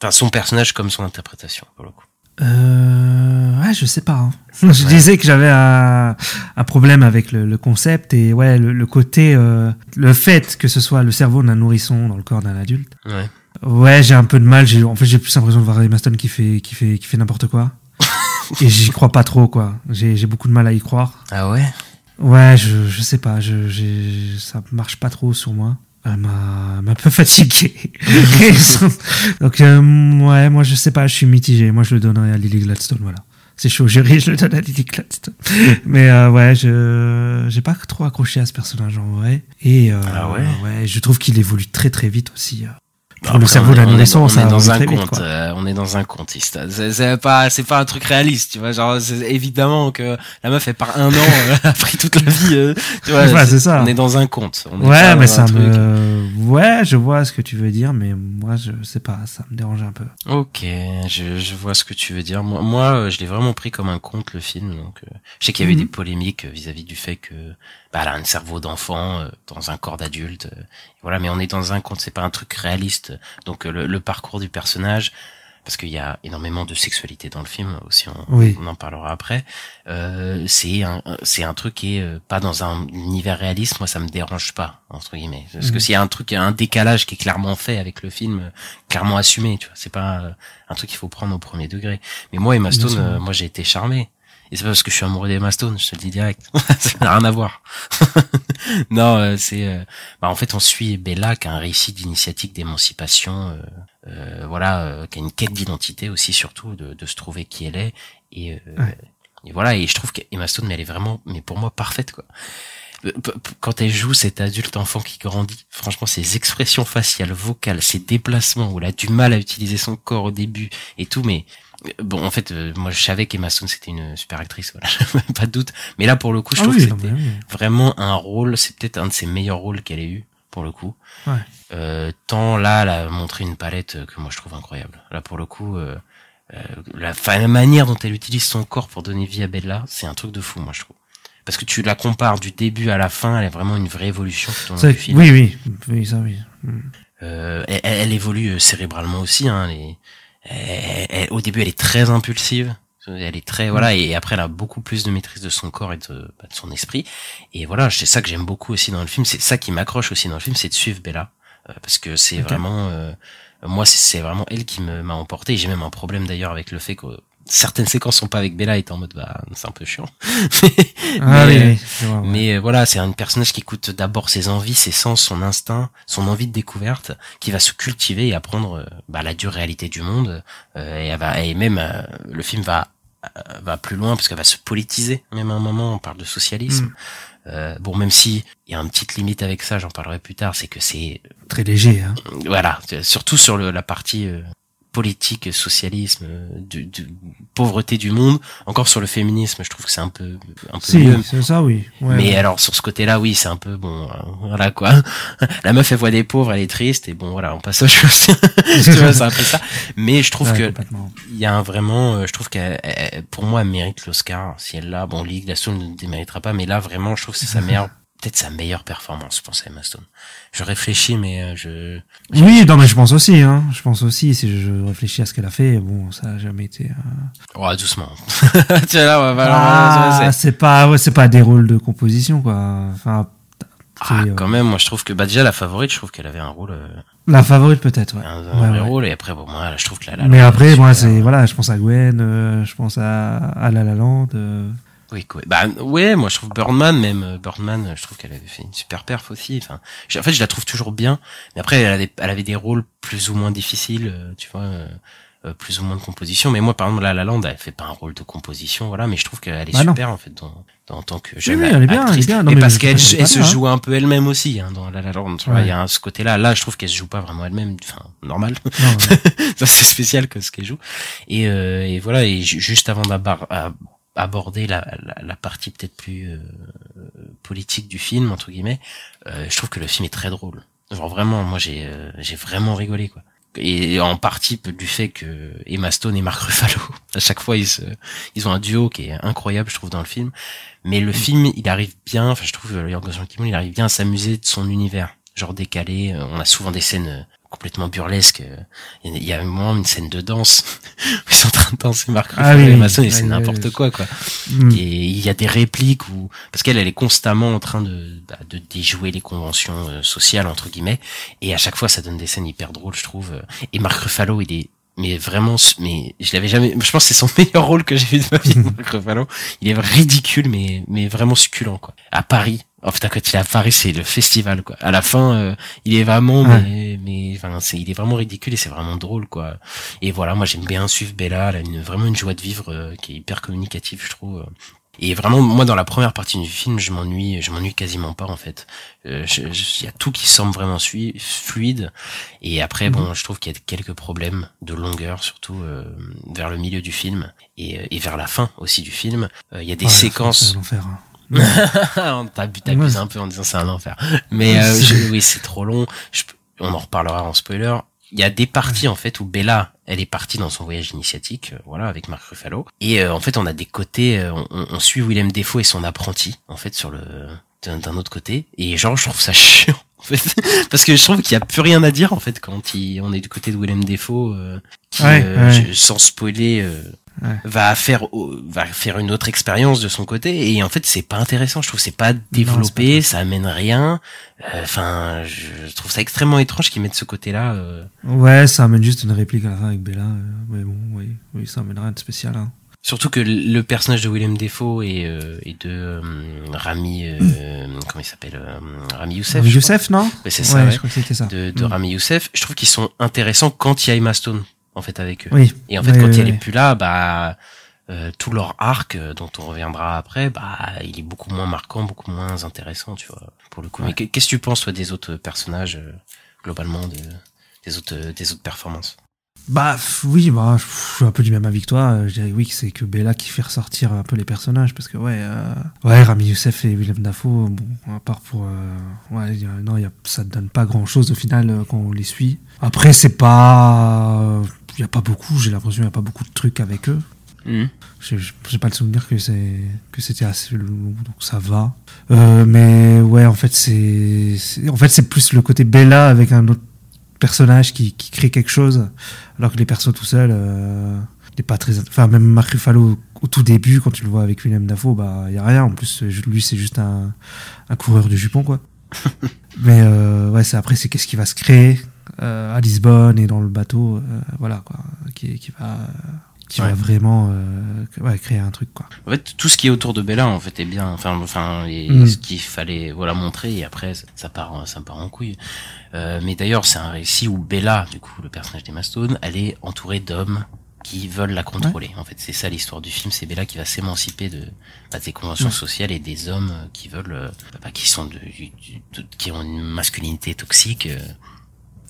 H: Enfin, son personnage comme son interprétation pour le coup.
G: Euh, ouais, je sais pas. hein. Je disais que j'avais un, un problème avec le, le concept et ouais, le, le côté, euh, le fait que ce soit le cerveau d'un nourrisson dans le corps d'un adulte.
H: Ouais.
G: Ouais, j'ai un peu de mal. J'ai, en fait, j'ai plus l'impression de voir Emma Stone qui fait, qui fait, qui fait n'importe quoi. et j'y crois pas trop, quoi. J'ai, beaucoup de mal à y croire.
H: Ah ouais?
G: Ouais, je, je sais pas. Je, ça marche pas trop sur moi. Elle m'a, un peu fatigué. Donc, euh, ouais, moi, je sais pas. Je suis mitigé. Moi, je le donnerais à Lily Gladstone, voilà. c'est chaud. Je ris, je le donne à Lily Gladstone. Mais euh, ouais, je j'ai pas trop accroché à ce personnage en vrai. Et euh,
H: Ah ouais?
G: je trouve qu'il évolue très très vite aussi.
H: Après,
G: le cerveau
H: on
G: de
H: est- est dans- on est un conte, euh, on est dans un conte. C'est pas, c'est pas un truc réaliste, tu vois. Genre, c'est évidemment que la meuf elle part un an, euh, a pris toute la vie. euh, tu vois,
G: Ouais, c'est ça.
H: On est dans un conte. On est
G: Ouais, mais ça me. Ouais, je vois ce que tu veux dire, mais moi, je sais pas, ça me dérange un peu.
H: Ok, je, je vois ce que tu veux dire. Moi, moi euh, je l'ai vraiment pris comme un conte le film. Donc, euh, je sais qu'il y avait
G: Mhm.
H: des polémiques vis-à-vis du fait que bah, elle a un cerveau d'enfant euh, dans un corps d'adulte. euh, voilà, mais on est dans un conte, c'est pas un truc réaliste. Donc, euh, le, le parcours du personnage, parce qu'il y a énormément de sexualité dans le film aussi, on,
G: Oui.
H: on en parlera après. Euh, c'est un, c'est un truc qui est euh, pas dans un univers réaliste. Moi, ça me dérange pas entre guillemets, parce que
G: Mhm.
H: s'il y a un truc, un décalage qui est clairement fait avec le film, clairement assumé, tu vois, c'est pas un truc qu'il faut prendre au premier degré. Mais moi, Emma Stone, euh, moi j'ai été charmé. Et c'est pas parce que je suis amoureux d'Emma Stone, je te le dis direct. ça n'a rien à voir. non, euh, c'est, euh, bah, en fait, on suit Bella qui a un récit d'initiatique d'émancipation, euh, euh, voilà, euh, qui a une quête d'identité aussi surtout, de, de se trouver qui elle est. Et, euh,
G: Ouais.
H: et voilà, et je trouve qu'Emma Stone, mais elle est vraiment, mais pour moi, parfaite quoi. Quand elle joue cet adulte enfant qui grandit, franchement, ses expressions faciales, vocales, ses déplacements, où elle a du mal à utiliser son corps au début et tout, mais bon, en fait, euh, moi, je savais qu'Emma Stone c'était une super actrice, voilà, pas de doute. Mais là, pour le coup, je
G: Ah
H: trouve
G: oui,
H: que c'était
G: oui.
H: vraiment un rôle, c'est peut-être un de ses meilleurs rôles qu'elle ait eu pour le coup.
G: Ouais.
H: Euh, tant là, elle a montré une palette euh, que moi je trouve incroyable. Là, pour le coup, euh, euh, la, la manière dont elle utilise son corps pour donner vie à Bella, c'est un truc de fou, moi je trouve. Parce que tu la compares du début à la fin, elle a vraiment une vraie évolution tout au long
G: C'est-
H: du film.
G: Oui, oui, oui, ça, oui. Mm.
H: Euh, elle, elle évolue cérébralement aussi. Hein, est- elle- elle- au début, elle est très impulsive. Elle est très voilà et après elle a beaucoup plus de maîtrise de son corps et de, bah, de son esprit. Et voilà c'est ça que j'aime beaucoup aussi dans le film. C'est ça qui m'accroche aussi dans le film c'est de suivre Bella. Euh, parce que c'est vraiment euh, moi c'est- c'est vraiment elle qui me m'a emporté. J'ai même un problème d'ailleurs avec le fait que certaines séquences sont pas avec Bella et en mode bah c'est un peu chiant
G: Ah
H: Mais,
G: oui, oui. je vois, ouais.
H: mais voilà, c'est un personnage qui écoute d'abord ses envies, ses sens, son instinct, son envie de découverte, qui va se cultiver et apprendre euh, bah, la dure réalité du monde. euh, et, elle va, et même euh, le film va euh, va plus loin parce qu'elle va se politiser. Même à un moment, on parle de socialisme.
G: Mm.
H: Euh, bon, même si il y a une petite limite avec ça, j'en parlerai plus tard, c'est que c'est
G: Très léger, hein.
H: voilà, surtout sur le, la partie euh, politique, socialisme, pauvreté du monde. Encore sur le féminisme, je trouve que c'est un peu un peu
G: Si,
H: mieux.
G: c'est ça, oui. Ouais,
H: Mais
G: ouais.
H: alors sur ce côté-là, oui, c'est un peu bon, euh, voilà quoi. La meuf elle voit des pauvres, elle est triste et bon voilà, on passe aux choses. tu vois, c'est un peu ça. Mais je trouve
G: Ouais,
H: que il y a un vraiment, euh, je trouve qu'elle, elle- pour moi, elle mérite l'Oscar. Si elle l'a, bon, Ligue Stone ne le déméritera pas, mais là vraiment, je trouve que c'est sa meilleure, peut-être sa meilleure performance, je pense à Emma Stone. Je réfléchis, mais euh, je.
G: Oui, non, mais je pense aussi, hein. Je pense aussi, si je réfléchis à ce qu'elle a fait, bon, ça a jamais été. euh,
H: Oh, doucement. Là, on va- voilà,
G: Ah,
H: c'est-
G: pas, ouais, c'est pas des rôles de composition, quoi. Enfin,
H: Ah,
G: euh,
H: quand même, moi je trouve que bah déjà la favorite, je trouve qu'elle avait un rôle, euh,
G: la favorite peut-être, ouais.
H: un, un
G: Ouais,
H: vrai
G: ouais.
H: rôle, et après bon, moi, je trouve que la, la
G: Mais après, moi, c'est voilà, je pense à Gwen, euh, je pense à, à La La Land.
H: Oui, quoi. Bah ouais, moi je trouve Birdman même euh, Birdman, je trouve qu'elle avait fait une super perf aussi. Enfin, en fait, je la trouve toujours bien, mais après elle avait, elle avait des rôles plus ou moins difficiles, euh, tu vois, euh, euh, plus ou moins de composition. Mais moi, par exemple, La La Land, elle fait pas un rôle de composition, voilà, mais je trouve qu'elle est
G: Bah non.
H: super en fait dans, dans en tant que jeune
G: oui, elle est bien, elle est bien. Non,
H: mais
G: mais
H: parce qu'elle elle se
G: hein.
H: joue un peu elle-même aussi hein, dans La La Land. Tu vois,
G: Ouais.
H: il y a ce côté-là. Là, je trouve qu'elle se joue pas vraiment elle-même. Enfin, normal.
G: ouais.
H: c'est spécial que ce qu'elle joue et, euh, et voilà et ju- juste avant d'aborder aborder la, la, la partie peut-être plus euh, politique du film entre guillemets euh, je trouve que le film est très drôle. Genre vraiment moi j'ai euh, j'ai vraiment rigolé quoi. Et en partie du fait que Emma Stone et Mark Ruffalo à chaque fois ils se, ils ont un duo qui est incroyable je trouve dans le film. Mais le film il arrive bien enfin je trouve euh, Yorgos Lanthimos il arrive bien à s'amuser de son univers genre décalé. Euh, on a souvent des scènes euh, complètement burlesques euh, il y a- moment une scène de danse. Où ils sont en train de danser Mark
G: Ah
H: Ruffalo
G: oui,
H: et et c'est n'importe quoi quoi.
G: Mm.
H: et il y a des répliques où parce qu'elle elle est constamment en train de bah, de déjouer les conventions euh, sociales entre guillemets et à chaque fois ça donne des scènes hyper drôles je trouve. Et Mark Ruffalo il est mais vraiment, mais je l'avais jamais. Je pense que c'est son meilleur rôle que j'ai vu de ma vie. Mark Ruffalo. Il est ridicule, mais mais vraiment succulent quoi. À Paris, Oh putain, quand il est à Paris, c'est le festival, quoi. À la fin, euh, il est vraiment,
G: Ouais.
H: mais, mais, enfin, c'est, il est vraiment ridicule et c'est vraiment drôle, quoi. Et voilà, moi j'aime bien suivre Bella, elle a une, vraiment une joie de vivre euh, qui est hyper communicative, je trouve. Et vraiment, moi, dans la première partie du film, je m'ennuie, je m'ennuie quasiment pas, en fait. Euh, Il y a tout qui semble vraiment fluide. Et après, bon, je trouve qu'il y a quelques problèmes de longueur, surtout euh, vers le milieu du film et, euh, et vers la fin aussi du film. Euh, Il y a des
G: Ouais,
H: séquences.
G: c'est l'enfer, hein.
H: T'as bu- t'abuses un peu en disant c'est un enfer. Mais euh, je- oui, c'est trop long. Je on en reparlera en spoiler. Il y a des parties en fait où Bella, elle est partie dans son voyage initiatique, euh, voilà, avec Mark Ruffalo. Et euh, en fait, on a des côtés, euh, on, on suit Willem Defoe et son apprenti, en fait, sur le d'un d'un autre côté. Et genre, je trouve ça chiant. En fait, parce que je trouve qu'il y a plus rien à dire en fait quand il, on est du côté de Willem Defoe, euh, qui,
G: Ouais,
H: euh,
G: ouais.
H: je- sans spoiler, euh,
G: Ouais.
H: va faire va faire une autre expérience de son côté et en fait c'est pas intéressant je trouve c'est pas développé
G: pas
H: ça amène rien Euh, enfin je trouve ça extrêmement étrange qu'ils mettent ce côté là
G: Ouais, ça amène juste une réplique à la fin avec Bella. euh, mais bon, oui, oui, ça amène rien de spécial. Hein.
H: Surtout que le personnage de Willem Defoe et, euh, et de euh, Rami euh, comment il s'appelle euh, Rami Youssef
G: Rami. Youssef, non
H: Ouais, c'est ça,
G: Ouais,
H: ouais.
G: je crois que c'était ça.
H: de, de
G: Mm.
H: Rami Youssef je trouve qu'ils sont intéressants quand il y a Emma Stone en fait avec eux
G: Oui.
H: Et en fait,
G: Ouais,
H: quand
G: ouais,
H: elle est plus là, bah, euh, tout leur arc, euh, dont on reviendra après, bah, il est beaucoup moins marquant, beaucoup moins intéressant, tu vois, pour le coup. Mais qu'est-ce que tu penses, toi, des autres personnages, euh, globalement, de, des autres, des autres performances?
G: Bah oui, bah, je suis un peu du même avis que toi. Je dirais oui que c'est que Bella qui fait ressortir un peu les personnages parce que ouais, euh, ouais, Rami Youssef et Willem Dafoe, bon, à part pour, euh, ouais, il y a- non, y a, ça donne pas grand chose au final euh, quand on les suit. Après, c'est pas, il y a pas beaucoup. J'ai l'impression il y a pas beaucoup de trucs avec eux. J'ai j'ai pas le souvenir que c'est que c'était assez long, donc ça va. Euh, mais ouais, en fait, c'est c'est- en fait c'est plus le côté Bella avec un autre personnage qui, qui crée quelque chose, alors que les persos tout seuls, euh, n'est pas très. Enfin, même Mark Ruffalo au tout début, quand tu le vois avec Willem Dafoe, bah y a rien. En plus, lui c'est juste un, un coureur de jupons quoi. mais euh, ouais, c'est après c'est qu'est-ce qui va se créer euh, à Lisbonne et dans le bateau, euh, voilà quoi, qui, qui va qui
H: Ouais.
G: va vraiment euh, ouais, créer un truc quoi.
H: En fait, tout ce qui est autour de Bella, en fait, est bien. Enfin, enfin, et
G: Mm.
H: ce qu'il fallait, voilà, montrer. Et après, ça, part, ça part en couille. Euh, mais d'ailleurs, c'est un récit où Bella, du coup, le personnage d'Emma Stone, elle est entourée d'hommes qui veulent la contrôler. En fait, c'est ça l'histoire du film. C'est Bella qui va s'émanciper de, bah, des conventions
G: Ouais.
H: sociales et des hommes euh, qui veulent, euh, bah, qui sont de, qui ont une masculinité toxique.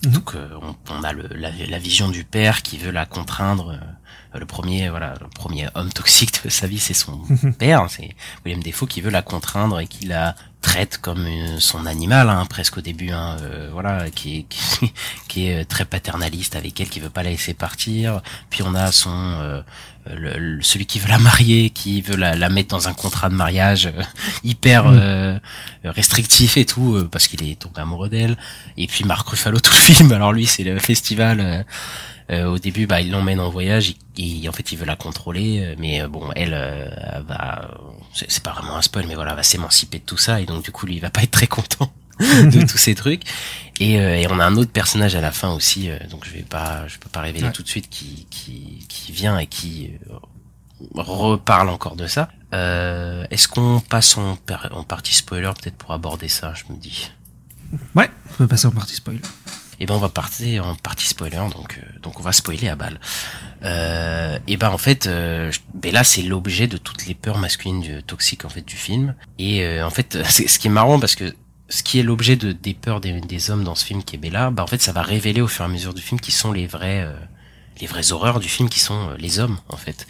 G: Mhm.
H: Donc, euh, on, on a le, la, la vision du père qui veut la contraindre. euh, le premier, voilà, le premier homme toxique de sa vie, c'est son père, c'est William Defoe qui veut la contraindre et qui la traite comme euh, son animal, hein, presque au début, hein, euh, voilà, qui est, qui, qui est très paternaliste avec elle, qui veut pas la laisser partir. Puis on a son euh, le- le- celui qui veut la marier, qui veut la, la mettre dans un contrat de mariage euh, hyper
G: Mm.
H: euh, restrictif et tout, euh, parce qu'il est tombé amoureux d'elle. Et puis Marc Ruffalo tout le film. Alors lui, c'est le festival. euh, euh, au début, bah, il l'emmène en voyage. Et, en fait, il veut la contrôler, euh, mais euh, bon, elle, euh, elle va, c'est c'est pas vraiment un spoil, mais voilà, elle va s'émanciper de tout ça. Et donc, du coup, lui, il va pas être très content de tous ces trucs. Et, euh, et on a un autre personnage à la fin aussi, euh, donc je vais pas, je peux pas révéler
G: Ouais.
H: tout de suite qui, qui, qui vient et qui euh, reparle encore de ça. Euh, Est-ce qu'on passe en, en partie spoiler peut-être pour aborder ça, je me dis.
G: Ouais, on peut passer en partie spoil.
H: Et ben on va partir en partie spoiler, donc euh, donc on va spoiler à balle. Euh, et ben en fait, euh, je- Bella c'est l'objet de toutes les peurs masculines du, toxiques en fait du film. Et euh, en fait, c'est ce qui est marrant parce que ce qui est l'objet de des peurs des, des hommes dans ce film qui est Bella, bah en fait ça va révéler au fur et à mesure du film qui sont les vrais euh, les vraies horreurs du film qui sont euh, les hommes en fait.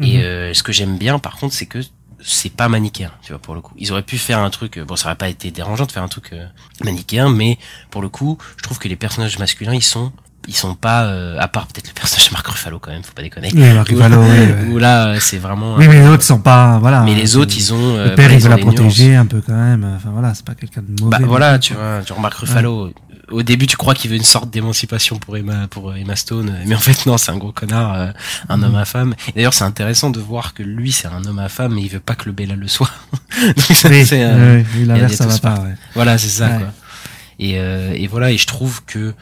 H: Et
G: Mhm.
H: euh, ce que j'aime bien par contre c'est que c'est pas manichéen, tu vois, pour le coup. Ils auraient pu faire un truc, euh, bon, ça aurait pas été dérangeant de faire un truc euh, manichéen, mais pour le coup, je trouve que les personnages masculins, ils sont, ils sont pas, euh, à part peut-être le personnage de Marc Ruffalo quand même, faut pas déconner.
G: Oui, Marc Ruffalo, ouais.
H: Où là, euh, c'est vraiment.
G: Oui, mais les autres sont pas, voilà.
H: mais les autres, ils ont. euh,
G: Le père,
H: voilà,
G: il
H: ils
G: veut la protéger
H: nuances.
G: un peu quand même. Enfin voilà, c'est pas quelqu'un de mauvais.
H: Bah voilà, tu vois, genre Marc Ruffalo. Au début, tu crois qu'il veut une sorte d'émancipation pour Emma, pour Emma Stone, mais en fait non, c'est un gros connard, euh, un
G: Mhm.
H: homme à femme. D'ailleurs, c'est intéressant de voir que lui, c'est un homme à femme, mais il veut pas que le Bella le soit. Donc, ça,
G: Oui,
H: c'est, euh,
G: oui, ça va pas, ouais.
H: Voilà, c'est ça,
G: Ouais.
H: quoi. Et, euh, et voilà, et je trouve que euh,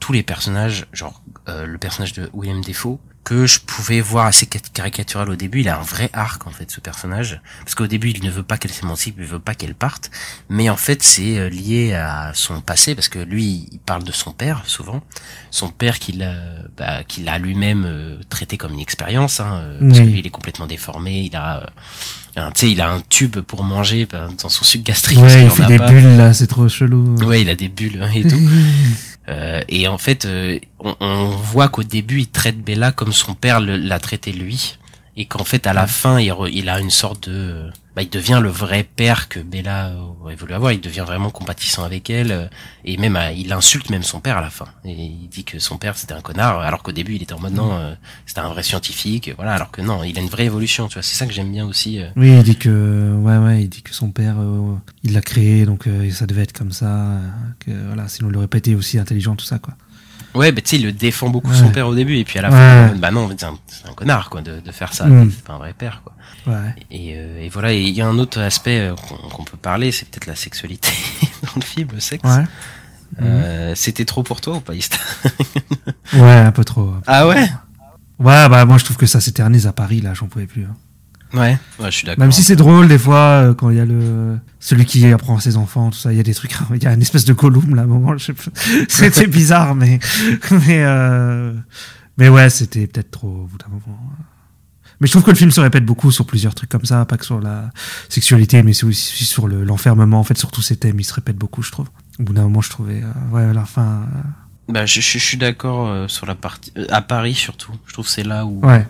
H: tous les personnages, genre euh, le personnage de William Defoe, que je pouvais voir assez ca- caricatural au début. Il a un vrai arc en fait ce personnage, parce qu'au début il ne veut pas qu'elle s'émancipe, il veut pas qu'elle parte, mais en fait c'est euh, lié à son passé, parce que lui il parle de son père souvent, son père qu'il a, bah, qu'il a lui-même euh, traité comme une expérience, hein, euh, parce que
G: Oui.
H: lui il est complètement déformé, il a euh, tu sais, il a un tube pour manger bah, dans son sucre gastrique.
G: Ouais, il fait des
H: pas.
G: bulles là, c'est trop chelou.
H: Ouais, il a des bulles hein, et tout. Euh, et en fait, euh, on, on voit qu'au début, il traite Bella comme son père l'a traité lui, et qu'en fait, à la fin, il, re- il a une sorte de, bah, il devient le vrai père que Bella aurait voulu avoir. Il devient vraiment compatissant avec elle, euh, et même, euh, il insulte même son père à la fin. Et il dit que son père c'était un connard, alors qu'au début, il était en mode non, euh, c'était un vrai scientifique, voilà. Alors que non, il a une vraie évolution. Tu vois, c'est ça que j'aime bien aussi. euh.
G: Oui, il dit que ouais ouais, il dit que son père euh, il l'a créé donc euh, ça devait être comme ça euh, que voilà, sinon il aurait pas été aussi intelligent tout ça quoi.
H: Ouais, bah tu sais, il le défend beaucoup
G: Ouais.
H: son père au début, et puis à la
G: Ouais.
H: fin, bah non, c'est un, connard quoi de, de faire ça.
G: Mm.
H: C'est pas un vrai père quoi.
G: Ouais.
H: Et, euh, et voilà, et il y a un autre aspect euh, qu'on peut parler, c'est peut-être la sexualité dans le film, le sexe.
G: Ouais.
H: Euh, C'était trop pour toi ou pas, Ista
G: Ouais, un peu trop.
H: Ah ouais?
G: Ouais, bah moi je trouve que ça s'éternise à Paris là, j'en pouvais plus. hein.
H: Ouais, ouais, je suis d'accord.
G: Même si c'est drôle des fois euh, quand il y a le celui qui apprend à ses enfants tout ça, il y a des trucs, il y a une espèce de Gollum là, à un moment, je sais pas. c'était bizarre mais mais euh, mais ouais, c'était peut-être trop au bout d'un moment. Mais je trouve que le film se répète beaucoup sur plusieurs trucs comme ça, pas que sur la sexualité, mais c'est aussi sur le- l'enfermement. en fait, sur tous ces thèmes, il se répète beaucoup, je trouve. Au bout d'un moment, je trouvais, euh, ouais, à la fin, euh,
H: Bah, je, je- je suis d'accord euh, sur la partie euh, à Paris surtout. Je trouve que c'est là où
G: ouais.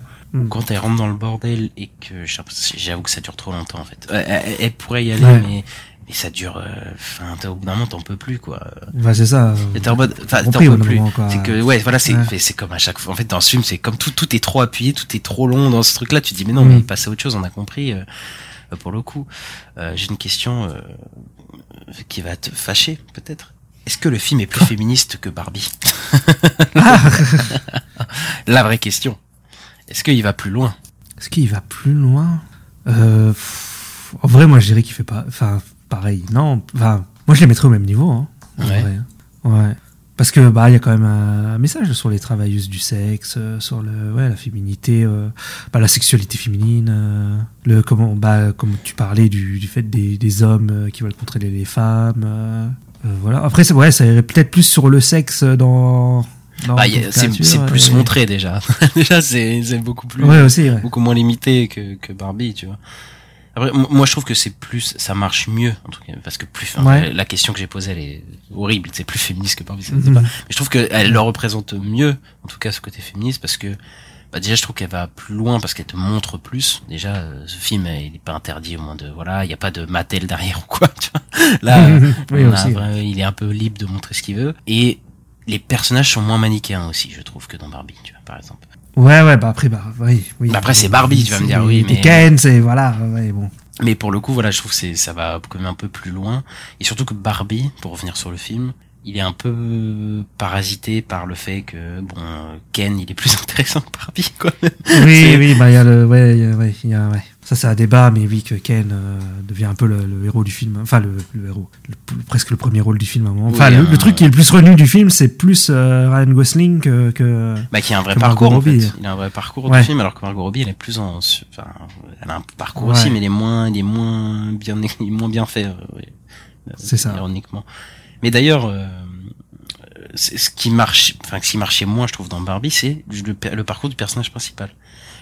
H: Quand elle rentre dans le bordel et que j'avoue que ça dure trop longtemps en fait. Elle, elle pourrait y aller,
G: Ouais.
H: mais mais ça dure. euh, Enfin, t'as- au bout d'un moment, t'en peux plus quoi.
G: Ouais, c'est ça.
H: T'es en mode, enfin, t'en peux plus. C'est que, ouais, voilà, c'est,
G: Ouais.
H: c'est comme à chaque fois. En fait, dans ce film, c'est comme tout, tout est trop appuyé, tout est trop long dans ce truc-là. Tu te dis, mais non,
G: Mm.
H: mais passe à autre chose, on a compris, euh, euh, pour le coup. Euh, j'ai une question, euh, qui va te fâcher, peut-être. Est-ce que le film est plus féministe que Barbie? La vraie question. Est-ce qu'il va plus loin?
G: Est-ce qu'il va plus loin? Euh, pff, En vrai, moi, je dirais qu'il fait pas. Enfin, pareil. Non. Enfin, moi, je les mettrais au même niveau. Hein, en
H: Ouais.
G: vrai. Ouais. Parce que bah, il y a quand même un message sur les travailleuses du sexe, euh, sur le, ouais, la féminité, euh, bah, la sexualité féminine, euh, le comment, bah, comme tu parlais du, du fait des, des hommes qui veulent contrôler les femmes. euh, voilà. Après, c'est ouais, ça irait peut-être plus sur le sexe dans.
H: Bah, c'est, plus
G: et-
H: montré, déjà. déjà, c'est, c'est beaucoup plus.
G: Ouais, aussi. Ouais.
H: beaucoup moins limité que, que Barbie, tu vois. Après, moi, je trouve que c'est plus, ça marche mieux, en tout cas, parce que plus, enfin, la question que j'ai posée, elle est horrible, c'est plus féministe que Barbie, ça,
G: Mhm.
H: c'est pas. Mais je trouve qu'elle le représente mieux, en tout cas, ce côté féministe, parce que, bah, déjà, je trouve qu'elle va plus loin parce qu'elle te montre plus. Déjà, euh, ce film, il est pas interdit au moins de, voilà, il y a pas de Mattel derrière ou quoi, tu vois. Là,
G: Oui,
H: on a
G: aussi,
H: vra- il est un peu libre de montrer ce qu'il veut. Et les personnages sont moins manichéens aussi, je trouve, que dans Barbie, tu vois, par exemple.
G: Ouais, ouais, bah après, bah, oui, oui.
H: Bah après, c'est Barbie, tu vas me dire, oui, mais-
G: Ken, c'est, voilà, ouais, bon.
H: Mais pour le coup, voilà, je trouve que ça va quand même un peu plus loin. Et surtout que Barbie, pour revenir sur le film, il est un peu parasité par le fait que, bon, Ken, il est plus intéressant que Barbie, quoi.
G: Oui, oui, bah, il y a le, ouais, il y a- ouais, il y a, ouais. Ça, c'est un débat, mais oui, que Ken euh, devient un peu le, le héros du film. Enfin, le, le héros. Le- presque le premier rôle du film à un moment. Enfin,
H: Oui,
G: le,
H: un-
G: le truc qui est le plus revenu du film, c'est plus euh, Ryan Gosling que, que...
H: Bah, qui a un vrai parcours, en fait. Il a un vrai parcours
G: Ouais.
H: du film, alors que Margot Robbie, elle est plus en, enfin, elle a un parcours
G: Ouais.
H: aussi, mais il est moins, il est moins bien, il est moins bien fait, euh, oui.
G: C'est ça.
H: Ironiquement. Mais d'ailleurs, euh, c'est- ce qui marche, enfin, ce qui marchait moins, je trouve, dans Barbie, c'est le parcours du personnage principal.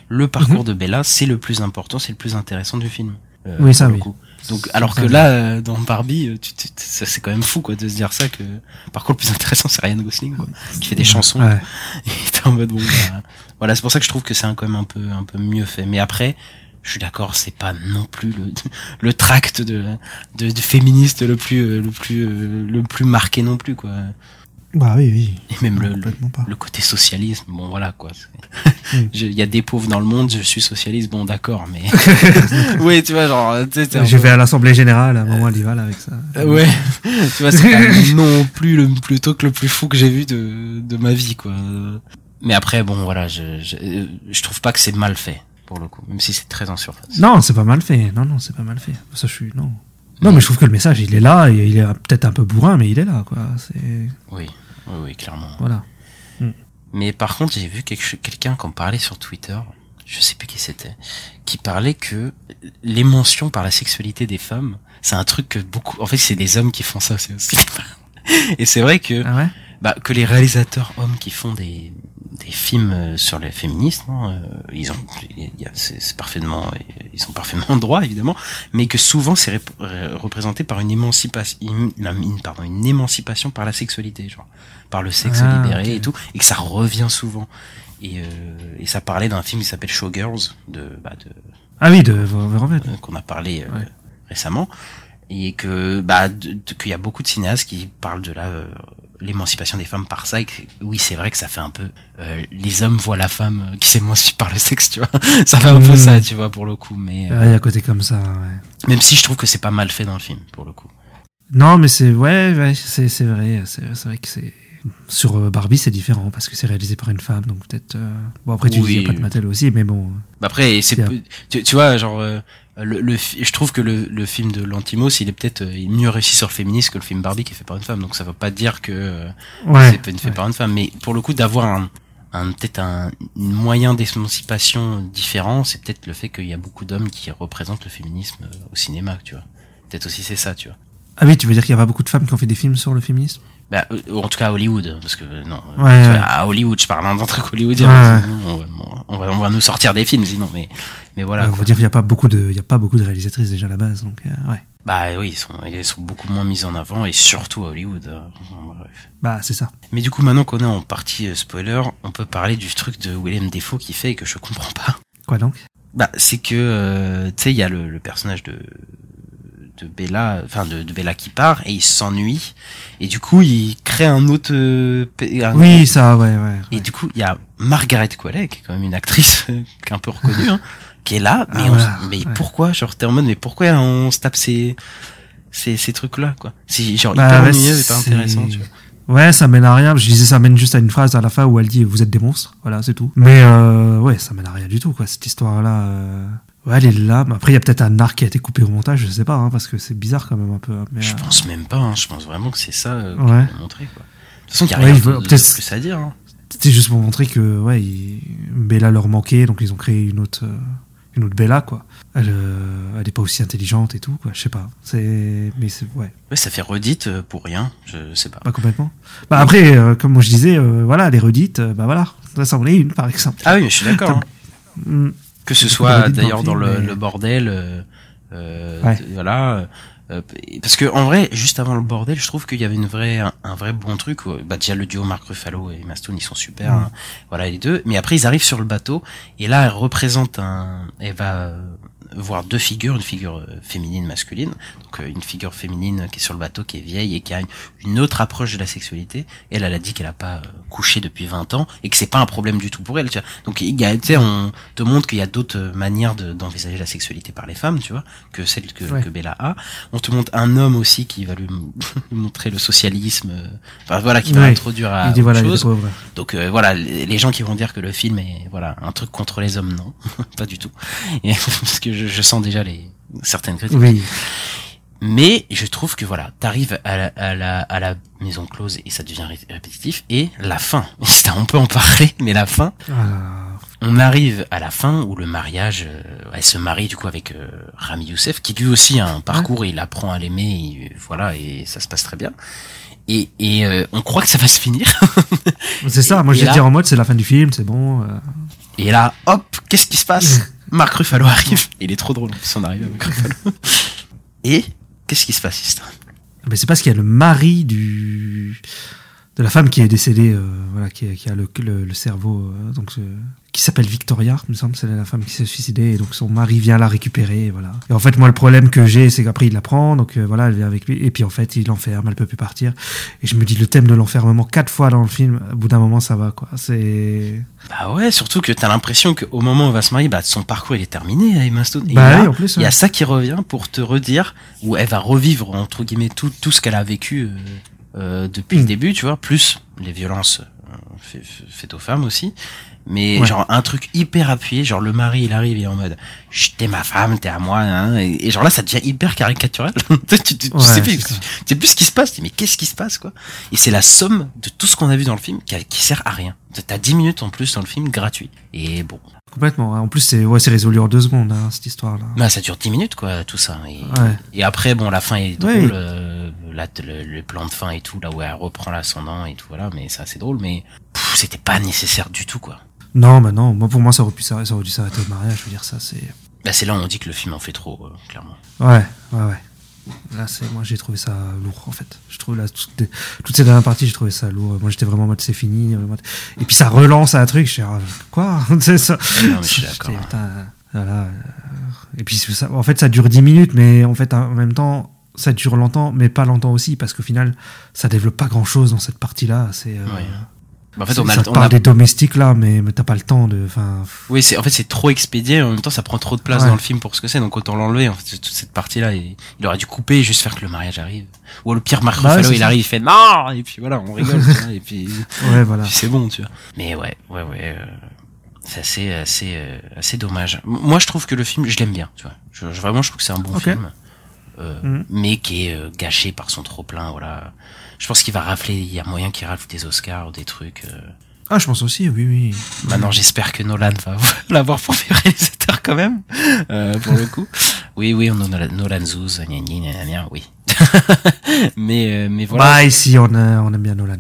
H: Le parcours
G: Mhm.
H: de Bella, c'est le plus important, c'est le plus intéressant du film. euh,
G: Oui, ça, oui.
H: coup. Donc, alors que là, euh, dans Barbie, euh, tu, tu- ça, c'est quand même fou, quoi, de se dire ça que, par contre, le plus intéressant, c'est Ryan Gosling, quoi, qui fait des chansons.
G: Ouais.
H: Et t'es en mode bon bah, voilà c'est pour ça que je trouve que c'est un- quand même un peu un peu mieux fait mais après je suis d'accord c'est pas non plus le le tract de de, de féministe le plus le plus le plus marqué non plus quoi
G: Bah oui, oui.
H: et même le, le, côté socialisme bon voilà quoi il y a des pauvres dans le monde je suis socialiste bon d'accord mais oui tu vois genre
G: J'ai
H: peu-
G: fait à l'Assemblée Générale, à un moment, elle y va, là, avec ça.
H: Euh, ouais tu vois c'est non plus le plutôt que le plus fou que j'ai vu de de ma vie quoi mais après bon voilà je je, je trouve pas que c'est mal fait pour le coup même si c'est très en surface
G: Non, c'est pas mal fait. Non, non, c'est pas mal fait. Ça, je suis, non. Non, mais je trouve que le message, il est là, et il est peut-être un peu bourrin, mais il est là, quoi.
H: Oui, oui, oui, clairement.
G: voilà.
H: Mais par contre, j'ai vu quelqu'un qui en parlait sur Twitter, je sais plus qui c'était, qui parlait que les mentions par la sexualité des femmes, c'est un truc que beaucoup, en fait, c'est des hommes qui font ça c'est aussi. Et c'est vrai que,
G: Ah ouais?
H: bah, que les réalisateurs hommes qui font des, des films euh, sur le féminisme, hein, euh, ils ont, c'est parfaitement, ils sont parfaitement droits évidemment, mais que souvent c'est ré- représenté par une émancipation, une, pardon, une émancipation par la sexualité, genre par le sexe
G: Ah,
H: libéré et tout, et que ça revient souvent. Et, euh, et ça parlait d'un film qui s'appelle Showgirls de, bah, de
G: Ah oui, de
H: euh, qu'on a parlé euh,
G: Ouais.
H: récemment et que bah qu'il y a beaucoup de cinéastes qui parlent de la euh, l'émancipation des femmes par ça et que, oui c'est vrai que ça fait un peu euh, les hommes voient la femme qui s'émancipe par le sexe tu vois ça fait un peu
G: Mm.
H: ça tu vois pour le coup mais euh,
G: il y a un côté comme ça, ouais.
H: même si je trouve que c'est pas mal fait dans le film pour le coup
G: Non, mais c'est ouais, ouais c'est c'est vrai, c'est c'est vrai que c'est sur euh, Barbie c'est différent parce que c'est réalisé par une femme, donc peut-être. euh, Bon après tu
H: Oui.
G: disais Pat Mattel aussi, mais bon.
H: Bah après c'est tu, tu vois genre euh, le, le je trouve que le, le film de Lantimos il est peut-être euh, mieux réussi sur le féminisme que le film Barbie qui est fait par une femme donc ça veut pas dire que euh,
G: Ouais.
H: c'est fait
G: ouais.
H: par une femme, mais pour le coup d'avoir un, un peut-être un, moyen d'émancipation différent, c'est peut-être le fait qu'il y a beaucoup d'hommes qui représentent le féminisme euh, au cinéma, tu vois. Peut-être aussi c'est ça, tu vois.
G: Ah oui, tu veux dire qu'il y a pas beaucoup de femmes qui ont fait des films sur le féminisme?
H: Bah, euh, en tout cas à Hollywood, parce que non, euh,
G: Ouais,
H: à Hollywood, je parle d'un truc hollywoodien.
G: Ouais.
H: sinon, on, va, on, va, on va nous sortir des films sinon, mais mais voilà.
G: On va dire qu'il y a pas beaucoup de, il y a pas beaucoup de réalisatrices déjà à la base, donc euh, ouais.
H: Bah oui, ils sont, ils sont beaucoup moins mis en avant et surtout à Hollywood. bref.
G: Bah c'est ça.
H: Mais du coup, maintenant qu'on est en partie euh, spoiler, on peut parler du truc de William Defoe qui fait et que je comprends pas.
G: Quoi donc?
H: Bah, c'est que, euh, tu sais, il y a le, le personnage de de Bella, enfin de, de Bella qui part et il s'ennuie et du coup il crée un autre. euh, un-
G: Oui, ça, ouais, ouais.
H: Et du coup il y a Margaret Qualley qui est quand même une actrice euh, qui est un peu reconnue, hein, qui est là. Mais,
G: Ah,
H: on
G: voilà,
H: se- mais
G: ouais.
H: pourquoi genre t'es en mode mais pourquoi on se tape ces ces, ces trucs là quoi? C'est genre
G: Bah,
H: hyper
G: ouais,
H: ennuyeux et pas intéressant. Tu vois.
G: Ouais, ça mène à rien. Je disais, ça mène juste à une phrase à la fin où elle dit vous êtes des monstres. Voilà, c'est tout. Mais euh, ouais, ça mène à rien du tout, quoi. Cette histoire-là. euh, Ouais, elle est là. Mais après, il y a peut-être un arc qui a été coupé au montage, je sais pas, hein, parce que c'est bizarre quand même un peu. hein, Mais,
H: Je
G: euh,
H: pense même pas. Hein, je pense vraiment que c'est ça euh, qu'ils
G: Ouais.
H: montrer quoi. De toute façon, il y a
G: Ouais,
H: rien de, plus à dire. Hein.
G: C'était juste pour montrer que ouais, il- Bella leur manquait, donc ils ont créé une autre, euh, une autre Bella, quoi. Elle, euh, elle est pas aussi intelligente et tout, quoi. Je sais pas. C'est, mais c'est ouais,
H: Ouais, ça fait redite euh, pour rien. Je sais pas.
G: pas complètement. Bah après, comme moi je disais, voilà, les redites, bah voilà, ça c'en est une par exemple.
H: Ah oui, mais je suis d'accord. Que ce soit d'ailleurs
G: le
H: dans le,
G: mais-
H: le bordel, euh, euh,
G: Ouais.
H: voilà. euh, parce que en vrai, juste avant le bordel, je trouve qu'il y avait une vraie, un, un vrai bon truc. où, Bah déjà le duo Mark Ruffalo et Emma Stone, ils sont super. Hein. Voilà les deux. Mais après, ils arrivent sur le bateau et là, elle représente un, elle va euh, voir deux figures, une figure euh, féminine, masculine. Donc euh, une figure féminine qui est sur le bateau, qui est vieille et qui a une, autre approche de la sexualité. Elle, elle a dit qu'elle a pas euh, couché depuis 20 ans et que c'est pas un problème du tout pour elle. Tu vois. Donc il y a, tu sais, on te montre qu'il y a d'autres manières de- d'envisager la sexualité par les femmes, tu vois, que celle que,
G: Ouais.
H: que Bella a. On te montre un homme aussi qui va lui montrer le socialisme, enfin voilà, qui va
G: Ouais.
H: introduire à
G: dit
H: autre
G: voilà,
H: chose. Donc euh, voilà, les les gens qui vont dire que le film est voilà un truc contre les hommes, non, pas du tout. Et, parce que je, je sens déjà les certaines critiques.
G: Oui.
H: Mais je trouve que voilà, t'arrives à la, à la à la maison close et ça devient ré- répétitif. Et la fin, on peut en parler, mais la fin,
G: Ah,
H: on arrive à la fin où le mariage, euh, elle se marie du coup avec euh, Rami Youssef, qui lui aussi a un parcours, il apprend à l'aimer, et, voilà, et ça se passe très bien. Et, et euh, on croit que ça va se finir.
G: c'est ça. Moi,
H: Et
G: je vais
H: là-
G: dire en mode, c'est la fin du film, c'est bon. euh.
H: Et là, hop, qu'est-ce qui se passe? Marc Ruffalo arrive. Il est trop drôle en plus, on arrive avec Ruffalo. Et qu'est-ce qui se passe, Istra
G: Mais c'est parce qu'il y a le mari du de la femme qui est décédée, euh, voilà, qui, qui a le, le, le cerveau, euh, donc euh, qui s'appelle Victoria, il me semble, c'est la femme qui s'est suicidée, et donc son mari vient la récupérer, et voilà. Et en fait, moi, le problème que j'ai, c'est qu'après il la prend, donc voilà, elle vient avec lui, et puis en fait, il l'enferme, elle peut plus partir. Et je me dis, le thème de l'enfermement quatre fois dans le film, au bout d'un moment, ça va, quoi. C'est
H: Bah ouais, surtout que t'as l'impression qu'au moment où elle va se marier, bah son parcours il est terminé à Emma Stone. Et
G: Bah
H: là,
G: oui, en plus,
H: il y a ça qui revient pour te redire, où elle va revivre entre guillemets tout, tout ce qu'elle a vécu euh, depuis le début, tu vois, plus les violences euh, fait, fait aux femmes aussi. Mais
G: Ouais.
H: genre un truc hyper appuyé, genre le mari il arrive et est en mode t'es ma femme, t'es à moi, hein, et, et genre là ça devient hyper caricatural. tu, tu, tu
G: Ouais,
H: sais plus, tu sais plus ce qui se passe, tu dis mais qu'est-ce qui se passe quoi? Et c'est la somme de tout ce qu'on a vu dans le film qui, qui sert à rien. T'as 10 minutes en plus dans le film gratuit. Et bon,
G: Complètement. hein. En plus, c'est ouais, c'est résolu en deux secondes, hein, cette histoire-là.
H: bah ça dure 10 minutes quoi tout ça. Et,
G: Ouais.
H: et après bon la fin est drôle,
G: Oui.
H: euh, là, le, le plan de fin et tout, là où elle reprend l'ascendant et tout voilà, mais c'est drôle, mais c'était pas nécessaire du tout quoi.
G: Non, bah non. Moi, pour moi, ça aurait pu s'arrêter, ça aurait dû s'arrêter au mariage. Je veux dire, ça, c'est.
H: Bah c'est là où on dit que le film en fait trop, euh, clairement.
G: Ouais, ouais, ouais. Là, c'est moi, j'ai trouvé ça lourd, en fait. Je trouve là, toutes, les- toutes ces dernières parties, j'ai trouvé ça lourd. Moi, j'étais vraiment en mode c'est fini. mode- Et puis ça relance un truc. Je suis ah, quoi? C'est ça.
H: Non, mais je suis d'accord.
G: Putain, voilà. euh, Et puis ça, en fait, ça dure 10 minutes, mais en fait, en même temps, ça dure longtemps, mais pas longtemps aussi, parce qu'au final, ça développe pas grand chose dans cette partie-là. C'est. euh,
H: Ouais. Bah, en fait on a,
G: ça
H: on
G: parle
H: a
G: des domestiques là, mais, mais t'as pas le temps de. Enfin,
H: Oui, c'est en fait c'est trop expédié. En même temps, ça prend trop de place
G: Ouais.
H: dans le film pour ce que c'est. Donc autant l'enlever. En fait, toute cette partie-là, il, il aurait dû couper et juste faire que le mariage arrive. Ou le pire, Marc
G: Bah
H: il
G: ça.
H: arrive, il fait non et puis voilà, on rigole. vois, et puis,
G: ouais, voilà.
H: c'est bon, tu vois. Mais ouais, ouais, ouais. euh, c'est assez, assez, euh, assez dommage. Moi, je trouve que le film, je l'aime bien. Tu vois. Je, je- vraiment, je trouve que c'est un bon film, euh,
G: Mhm.
H: mais qui est euh, gâché par son trop plein. Voilà. Je pense qu'il va rafler. Il y a moyen qu'il rafle des Oscars ou des trucs. euh,
G: Ah, je pense aussi, oui, oui.
H: Maintenant, j'espère que Nolan va l'avoir pour mes réalisateurs quand même, euh, pour le coup. Oui, oui, on a Nolan, Zouz, gna gna gna gna oui. mais, euh, mais voilà.
G: Bah, ici, on, a- on aime bien Nolan.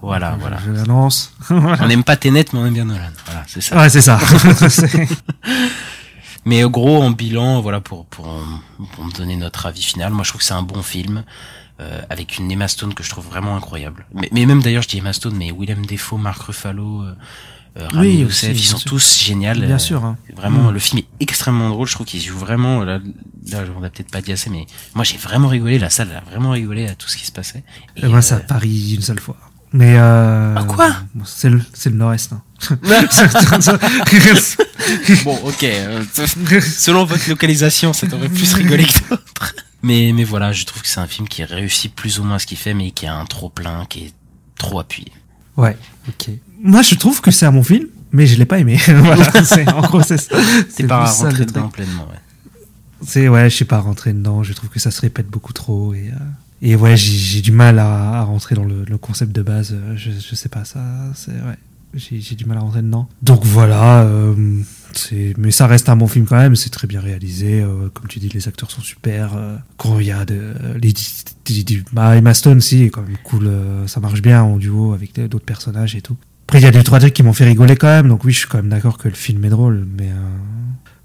G: Voilà,
H: Voilà,
G: Je-
H: voilà.
G: L'annonce.
H: On n'aime pas Tenet, mais on aime bien Nolan. Voilà, c'est ça.
G: ouais, c'est ça.
H: Mais euh, gros, en bilan, voilà, pour, pour, euh, pour me donner notre avis final, moi je trouve que c'est un bon film, euh, avec une Emma Stone que je trouve vraiment incroyable. Mais, mais même d'ailleurs, je dis Emma Stone, mais Willem Dafoe, Mark Ruffalo, euh, euh, Rami
G: Oui,
H: Youssef,
G: aussi,
H: ils sont
G: sûr.
H: tous géniaux.
G: Bien
H: euh,
G: sûr, hein.
H: Vraiment,
G: Mm.
H: le film est extrêmement drôle. Je trouve qu'ils jouent vraiment. Là, là on a peut-être pas dit assez, mais moi j'ai vraiment rigolé. La salle a vraiment rigolé à tout ce qui se passait. Et,
G: moi, ça
H: euh,
G: à Paris une seule fois. Mais euh,
H: Ah, quoi?
G: C'est le, c'est le Nord-Est. hein.
H: bon, ok. euh, selon votre localisation, ça t'aurait plus rigolé que d'autres. Mais, mais voilà, je trouve que c'est un film qui réussit plus ou moins ce qu'il fait, mais qui a un trop plein, qui est trop appuyé.
G: ouais, ok. Moi, je trouve que c'est un bon film, mais je l'ai pas aimé. voilà, c'est, en gros, c'est ça.
H: C'est pas
G: truc.
H: dedans pleinement, ouais.
G: C'est ouais, je sais pas rentrer dedans. Je trouve que ça se répète beaucoup trop et euh, et ouais, j'ai, j'ai du mal à, à rentrer dans le, le concept de base. Euh, Je, je sais pas ça. C'est ouais, j'ai, du mal à rentrer dedans. Donc voilà. euh, mais ça reste un bon film quand même. C'est très bien réalisé. euh, comme tu dis, les acteurs sont super. euh, quand il y a de les des- bah, Emma Stone aussi est quand même cool. euh, ça marche bien en duo avec d'autres personnages et tout. Après, il y a deux trois trucs qui m'ont fait rigoler quand même. Donc oui, je suis quand même d'accord que le film est drôle, mais euh,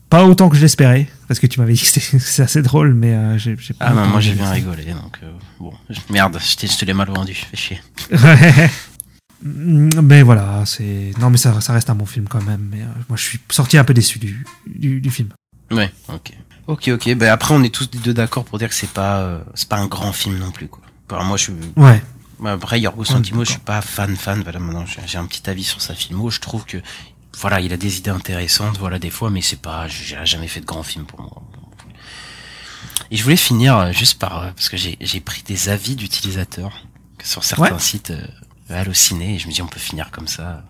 G: pas autant que je l'espérais, parce que tu m'avais dit que c'était- c'est assez drôle, mais euh, j'ai pas.
H: Ah, bah, moi j'ai bien rigolé, donc euh, bon. Merde, je te l'ai mal vendu, fais chier.
G: Ouais. mais voilà, c'est. Non, mais ça, ça reste un bon film quand même. Mais euh, moi, je suis sorti un peu déçu du, du, du film.
H: Ouais, ok. Ok, ok. Ben après, on est tous les deux d'accord pour dire que c'est pas, euh, c'est pas un grand film non plus, quoi. Alors moi, je suis,
G: Ouais.
H: Après, Yorgos Lanthimos, je suis pas fan fan. Voilà, maintenant, j'ai un petit avis sur sa filmo. Je trouve que, voilà, il a des idées intéressantes, voilà, des fois, mais c'est pas, j'ai jamais fait de grand film pour moi. Et je voulais finir euh, juste par, parce que j'ai j'ai pris des avis d'utilisateurs sur certains
G: Ouais.
H: sites hallucinés, et je me dis, on peut finir comme ça.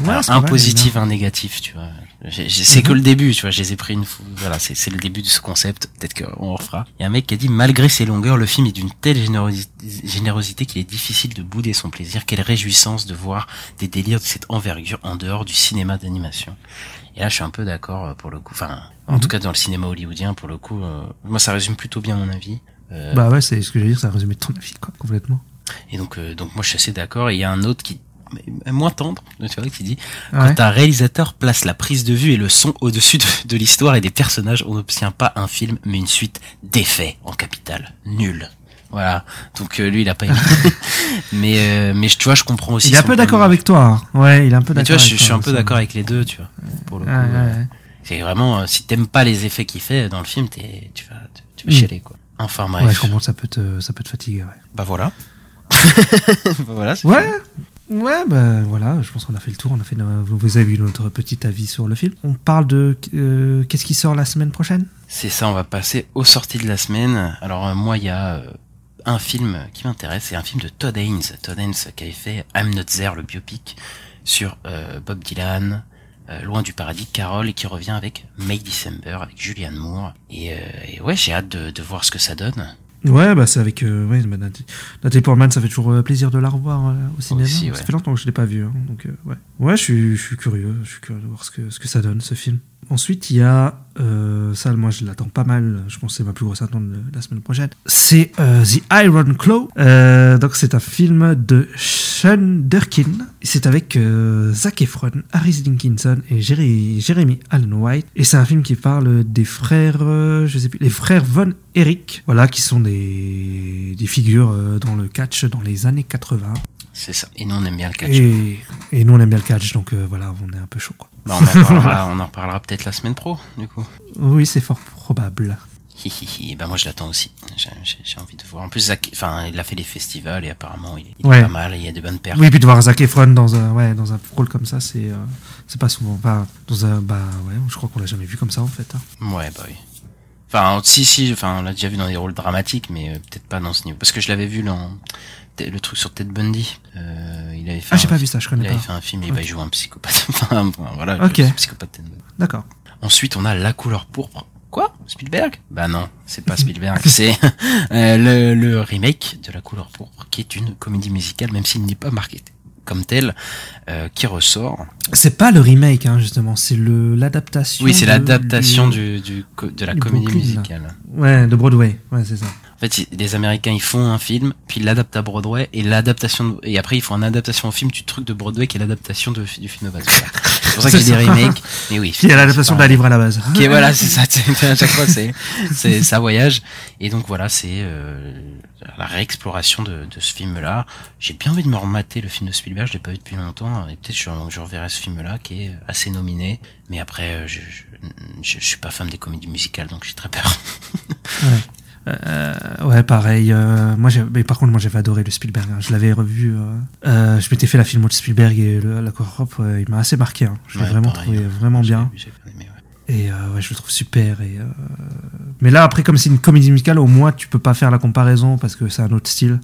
G: Ouais,
H: Alors,
G: c'est
H: un positif, un négatif, tu vois. C'est
G: Mhm.
H: que le début, tu vois. Je les ai pris une fois. Voilà, c'est le début de ce concept. Peut-être qu'on refera. Il y a un mec qui a dit, malgré ses longueurs, le film est d'une telle générosi- générosité qu'il est difficile de bouder son plaisir. Quelle réjouissance de voir des délires de cette envergure en dehors du cinéma d'animation. Et là, je suis un peu d'accord euh, pour le coup. Enfin, en
G: Mhm.
H: tout cas, dans le cinéma hollywoodien, pour le coup, euh, moi, ça résume plutôt bien mon avis. Euh,
G: Bah ouais, c'est ce que j'allais dire, ça a résumé ton avis, quoi, complètement.
H: Et donc, euh, donc moi, je suis assez d'accord. Et il y a un autre qui moins tendre, tu vois, qui dit
G: Ouais.
H: quand un réalisateur place la prise de vue et le son au-dessus de, de l'histoire et des personnages, on n'obtient pas un film, mais une suite d'effets en capital. Nul. Voilà. Donc euh, lui, il a pas aimé. mais euh, mais tu vois, je comprends aussi.
G: Il est un peu d'accord avec toi. hein. Ouais, il est un peu d'accord.
H: tu vois, je, suis un peu d'accord avec les deux, tu vois. Pour le
G: Ouais, ouais,
H: euh,
G: ouais.
H: c'est vraiment euh, si t'aimes pas les effets qu'il fait dans le film, t'es tu vas tu, tu vas
G: Mm.
H: chialer quoi. Enfin bref.
G: Ouais, je comprends, ça peut te, ça peut te fatiguer, ouais.
H: Bah voilà. voilà.
G: Ouais, ouais, bah voilà, je pense qu'on a fait le tour. On a fait, vous avez eu notre petit avis sur le film. On parle de euh, qu'est-ce qui sort la semaine prochaine?
H: C'est ça, on va passer aux sorties de la semaine. Alors euh, moi, il y a euh, un film qui m'intéresse, c'est un film de Todd Haynes. Todd Haynes qui avait fait I'm Not There, le biopic sur euh, Bob Dylan, euh, Loin du paradis, Carole, et qui revient avec May December, avec Julianne Moore. Et, euh, et ouais, j'ai hâte de, de voir ce que ça donne.
G: Ouais, bah c'est avec euh, ouais, bah, Nat- Nathalie Portman, ça fait toujours euh, plaisir de la revoir euh, au cinéma.
H: Aussi, ouais.
G: Ça fait longtemps que je l'ai pas vu, hein, donc euh, ouais. Ouais, je suis, je suis curieux, je suis curieux de voir ce que, ce que ça donne, ce film. Ensuite, il y a, euh, ça, moi, je l'attends pas mal. Je pense que c'est ma plus grosse attente de la semaine prochaine. C'est euh, The Iron Claw. Euh, donc, c'est un film de Sean Durkin. C'est avec euh, Zac Efron, Harris Dickinson et Jerry- Jeremy Allen White. Et c'est un film qui parle des frères, je sais plus, les frères Von Erich. Voilà, qui sont des, des figures dans le catch dans les années 80.
H: C'est ça. Et nous, on aime bien le catch.
G: Et, et nous, on aime bien le catch, donc voilà, on est un peu chaud. Quoi.
H: Bah, on en parlera, on en reparlera peut-être la semaine pro, du coup.
G: Oui, c'est fort probable.
H: Ben moi je l'attends aussi. J'ai- envie de voir. En plus, Zach, enfin, il a fait les festivals et apparemment il est, pas mal. Il y a de bonnes pertes.
G: Oui, puis de voir Zac Efron dans un, ouais, dans un rôle comme ça, c'est, euh, c'est pas souvent. Enfin, dans un, bah ouais, je crois qu'on l'a jamais vu comme ça en fait. hein.
H: Ouais, bah oui. Enfin, si, si, enfin, on l'a déjà vu dans des rôles dramatiques, mais euh, peut-être pas dans ce niveau. Parce que je l'avais vu dans le truc sur Ted Bundy. Euh, il avait fait
G: Ah, j'ai
H: un-
G: pas vu ça, je
H: Il
G: connais
H: avait
G: pas.
H: fait un film et bah, il joue un psychopathe. enfin, voilà, le psychopathe Ted Bundy.
G: D'accord.
H: Ensuite, on a La couleur pourpre. Quoi? Spielberg? Bah non, c'est pas Spielberg, c'est euh, le, le remake de La couleur pourpre, qui est une comédie musicale, même s'il n'est pas marqué comme tel, euh, qui ressort.
G: C'est pas le remake, hein, justement, c'est le l'adaptation.
H: Oui, c'est l'adaptation
G: du-
H: du, du, co- de la comédie
G: Brooklyn, là.
H: musicale.
G: Ouais, de Broadway. Ouais, c'est ça.
H: En fait, les Américains, ils font un film, puis ils l'adaptent à Broadway, et l'adaptation, et après ils font une adaptation au film du truc de Broadway qui est l'adaptation du film de base. C'est pour ça que j'ai
G: C'est
H: des remakes. Mais oui.
G: Qui est l'adaptation de la livre à la base.
H: Qui voilà, c'est ça. c'est- À chaque fois, c'est, c'est, ça voyage. Et donc voilà, c'est euh, la réexploration de, de ce film-là. J'ai bien envie de me remater le film de Spielberg. Je l'ai pas vu depuis longtemps, et peut-être je, je reverrai ce film-là qui est assez nominé. Mais après, euh, je, je, je, je suis pas fan des comédies musicales, donc j'ai très peur.
G: Euh, ouais, pareil. euh, moi, mais par contre, moi, j'avais adoré le Spielberg. hein. Je l'avais revu. euh, je m'étais fait la filmo de Spielberg et le, la Europe. il m'a assez marqué. hein. Je l'ai
H: Ouais,
G: vraiment
H: pareil,
G: trouvé
H: hein.
G: vraiment bien.
H: J'ai- j'ai bien aimé, ouais.
G: Et ouais, je le trouve super. Et, euh, Mais là, après, comme c'est une comédie musicale, au moins, tu peux pas faire la comparaison parce que c'est un autre style.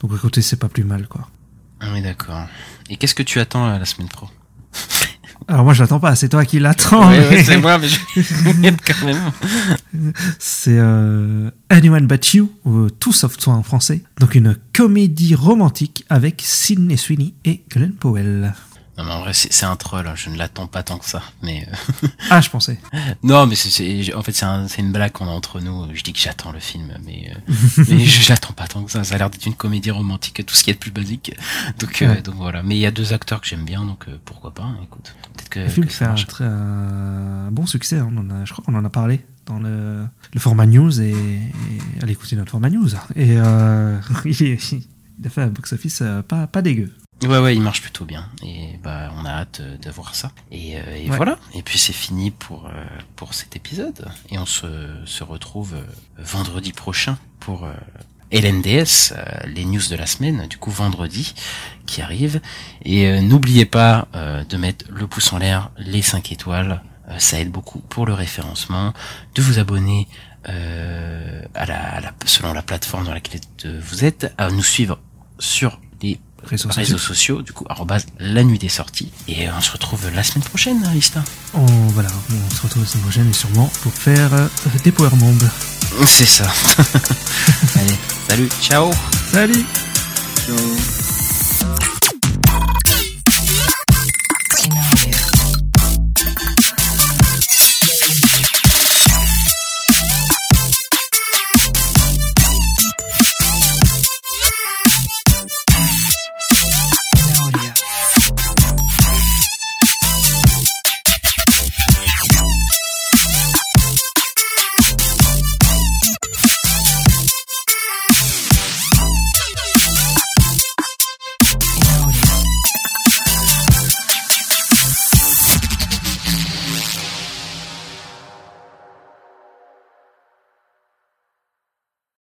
G: Donc, côté, c'est pas plus mal, quoi.
H: Ah Oui, d'accord. Et qu'est-ce que tu attends à la semaine pro?
G: Alors, moi, je l'attends pas. C'est toi qui l'attends.
H: Ouais, ouais,
G: mais-
H: c'est moi, mais je quand même.
G: C'est euh, Anyone But You, ou Tout sauf toi en français. Donc, une comédie romantique avec Sidney Sweeney et Glenn Powell.
H: Non, mais en vrai, c'est un troll. hein. Je ne l'attends pas tant que ça. Mais euh,
G: Ah, je pensais.
H: non, mais c'est- en fait c'est un, une blague qu'on a entre nous. Je dis que j'attends le film, mais euh, mais je l'attends pas tant que ça. Ça a l'air d'être une comédie romantique, tout ce qui est de plus basique. Donc euh, donc voilà. Mais il y a deux acteurs que j'aime bien, donc euh, pourquoi pas. hein, Écoute, peut-être que,
G: Le film
H: que
G: fait
H: ça
G: un, très, un bon succès. hein. On en a- je crois qu'on en a parlé dans le, le format news. Et, et allez écouter notre format news. Et euh, il, a fait un box-office euh, pas, pas dégueu.
H: Ouais, ouais, il marche plutôt bien. Et bah, on a hâte euh, de voir ça. Et, euh, et
G: Ouais.
H: voilà. Et puis c'est fini pour euh, pour cet épisode. Et on se se retrouve euh, vendredi prochain pour euh, LNDS, euh, les news de la semaine. Du coup, vendredi qui arrive. Et euh, n'oubliez pas euh, de mettre le pouce en l'air, les 5 étoiles. Euh, ça aide beaucoup pour le référencement. De vous abonner euh, à, la, à la selon la plateforme dans laquelle vous êtes, à nous suivre sur les
G: réseaux,
H: réseaux
G: sociaux.
H: du coup, arrobase la nuit des sorties. Et euh, on se retrouve la semaine prochaine, hein, Lista.
G: On, voilà, on se retrouve la semaine prochaine, et sûrement pour faire euh, des Power Monde.
H: C'est ça. Allez, salut, ciao.
G: Salut. Ciao.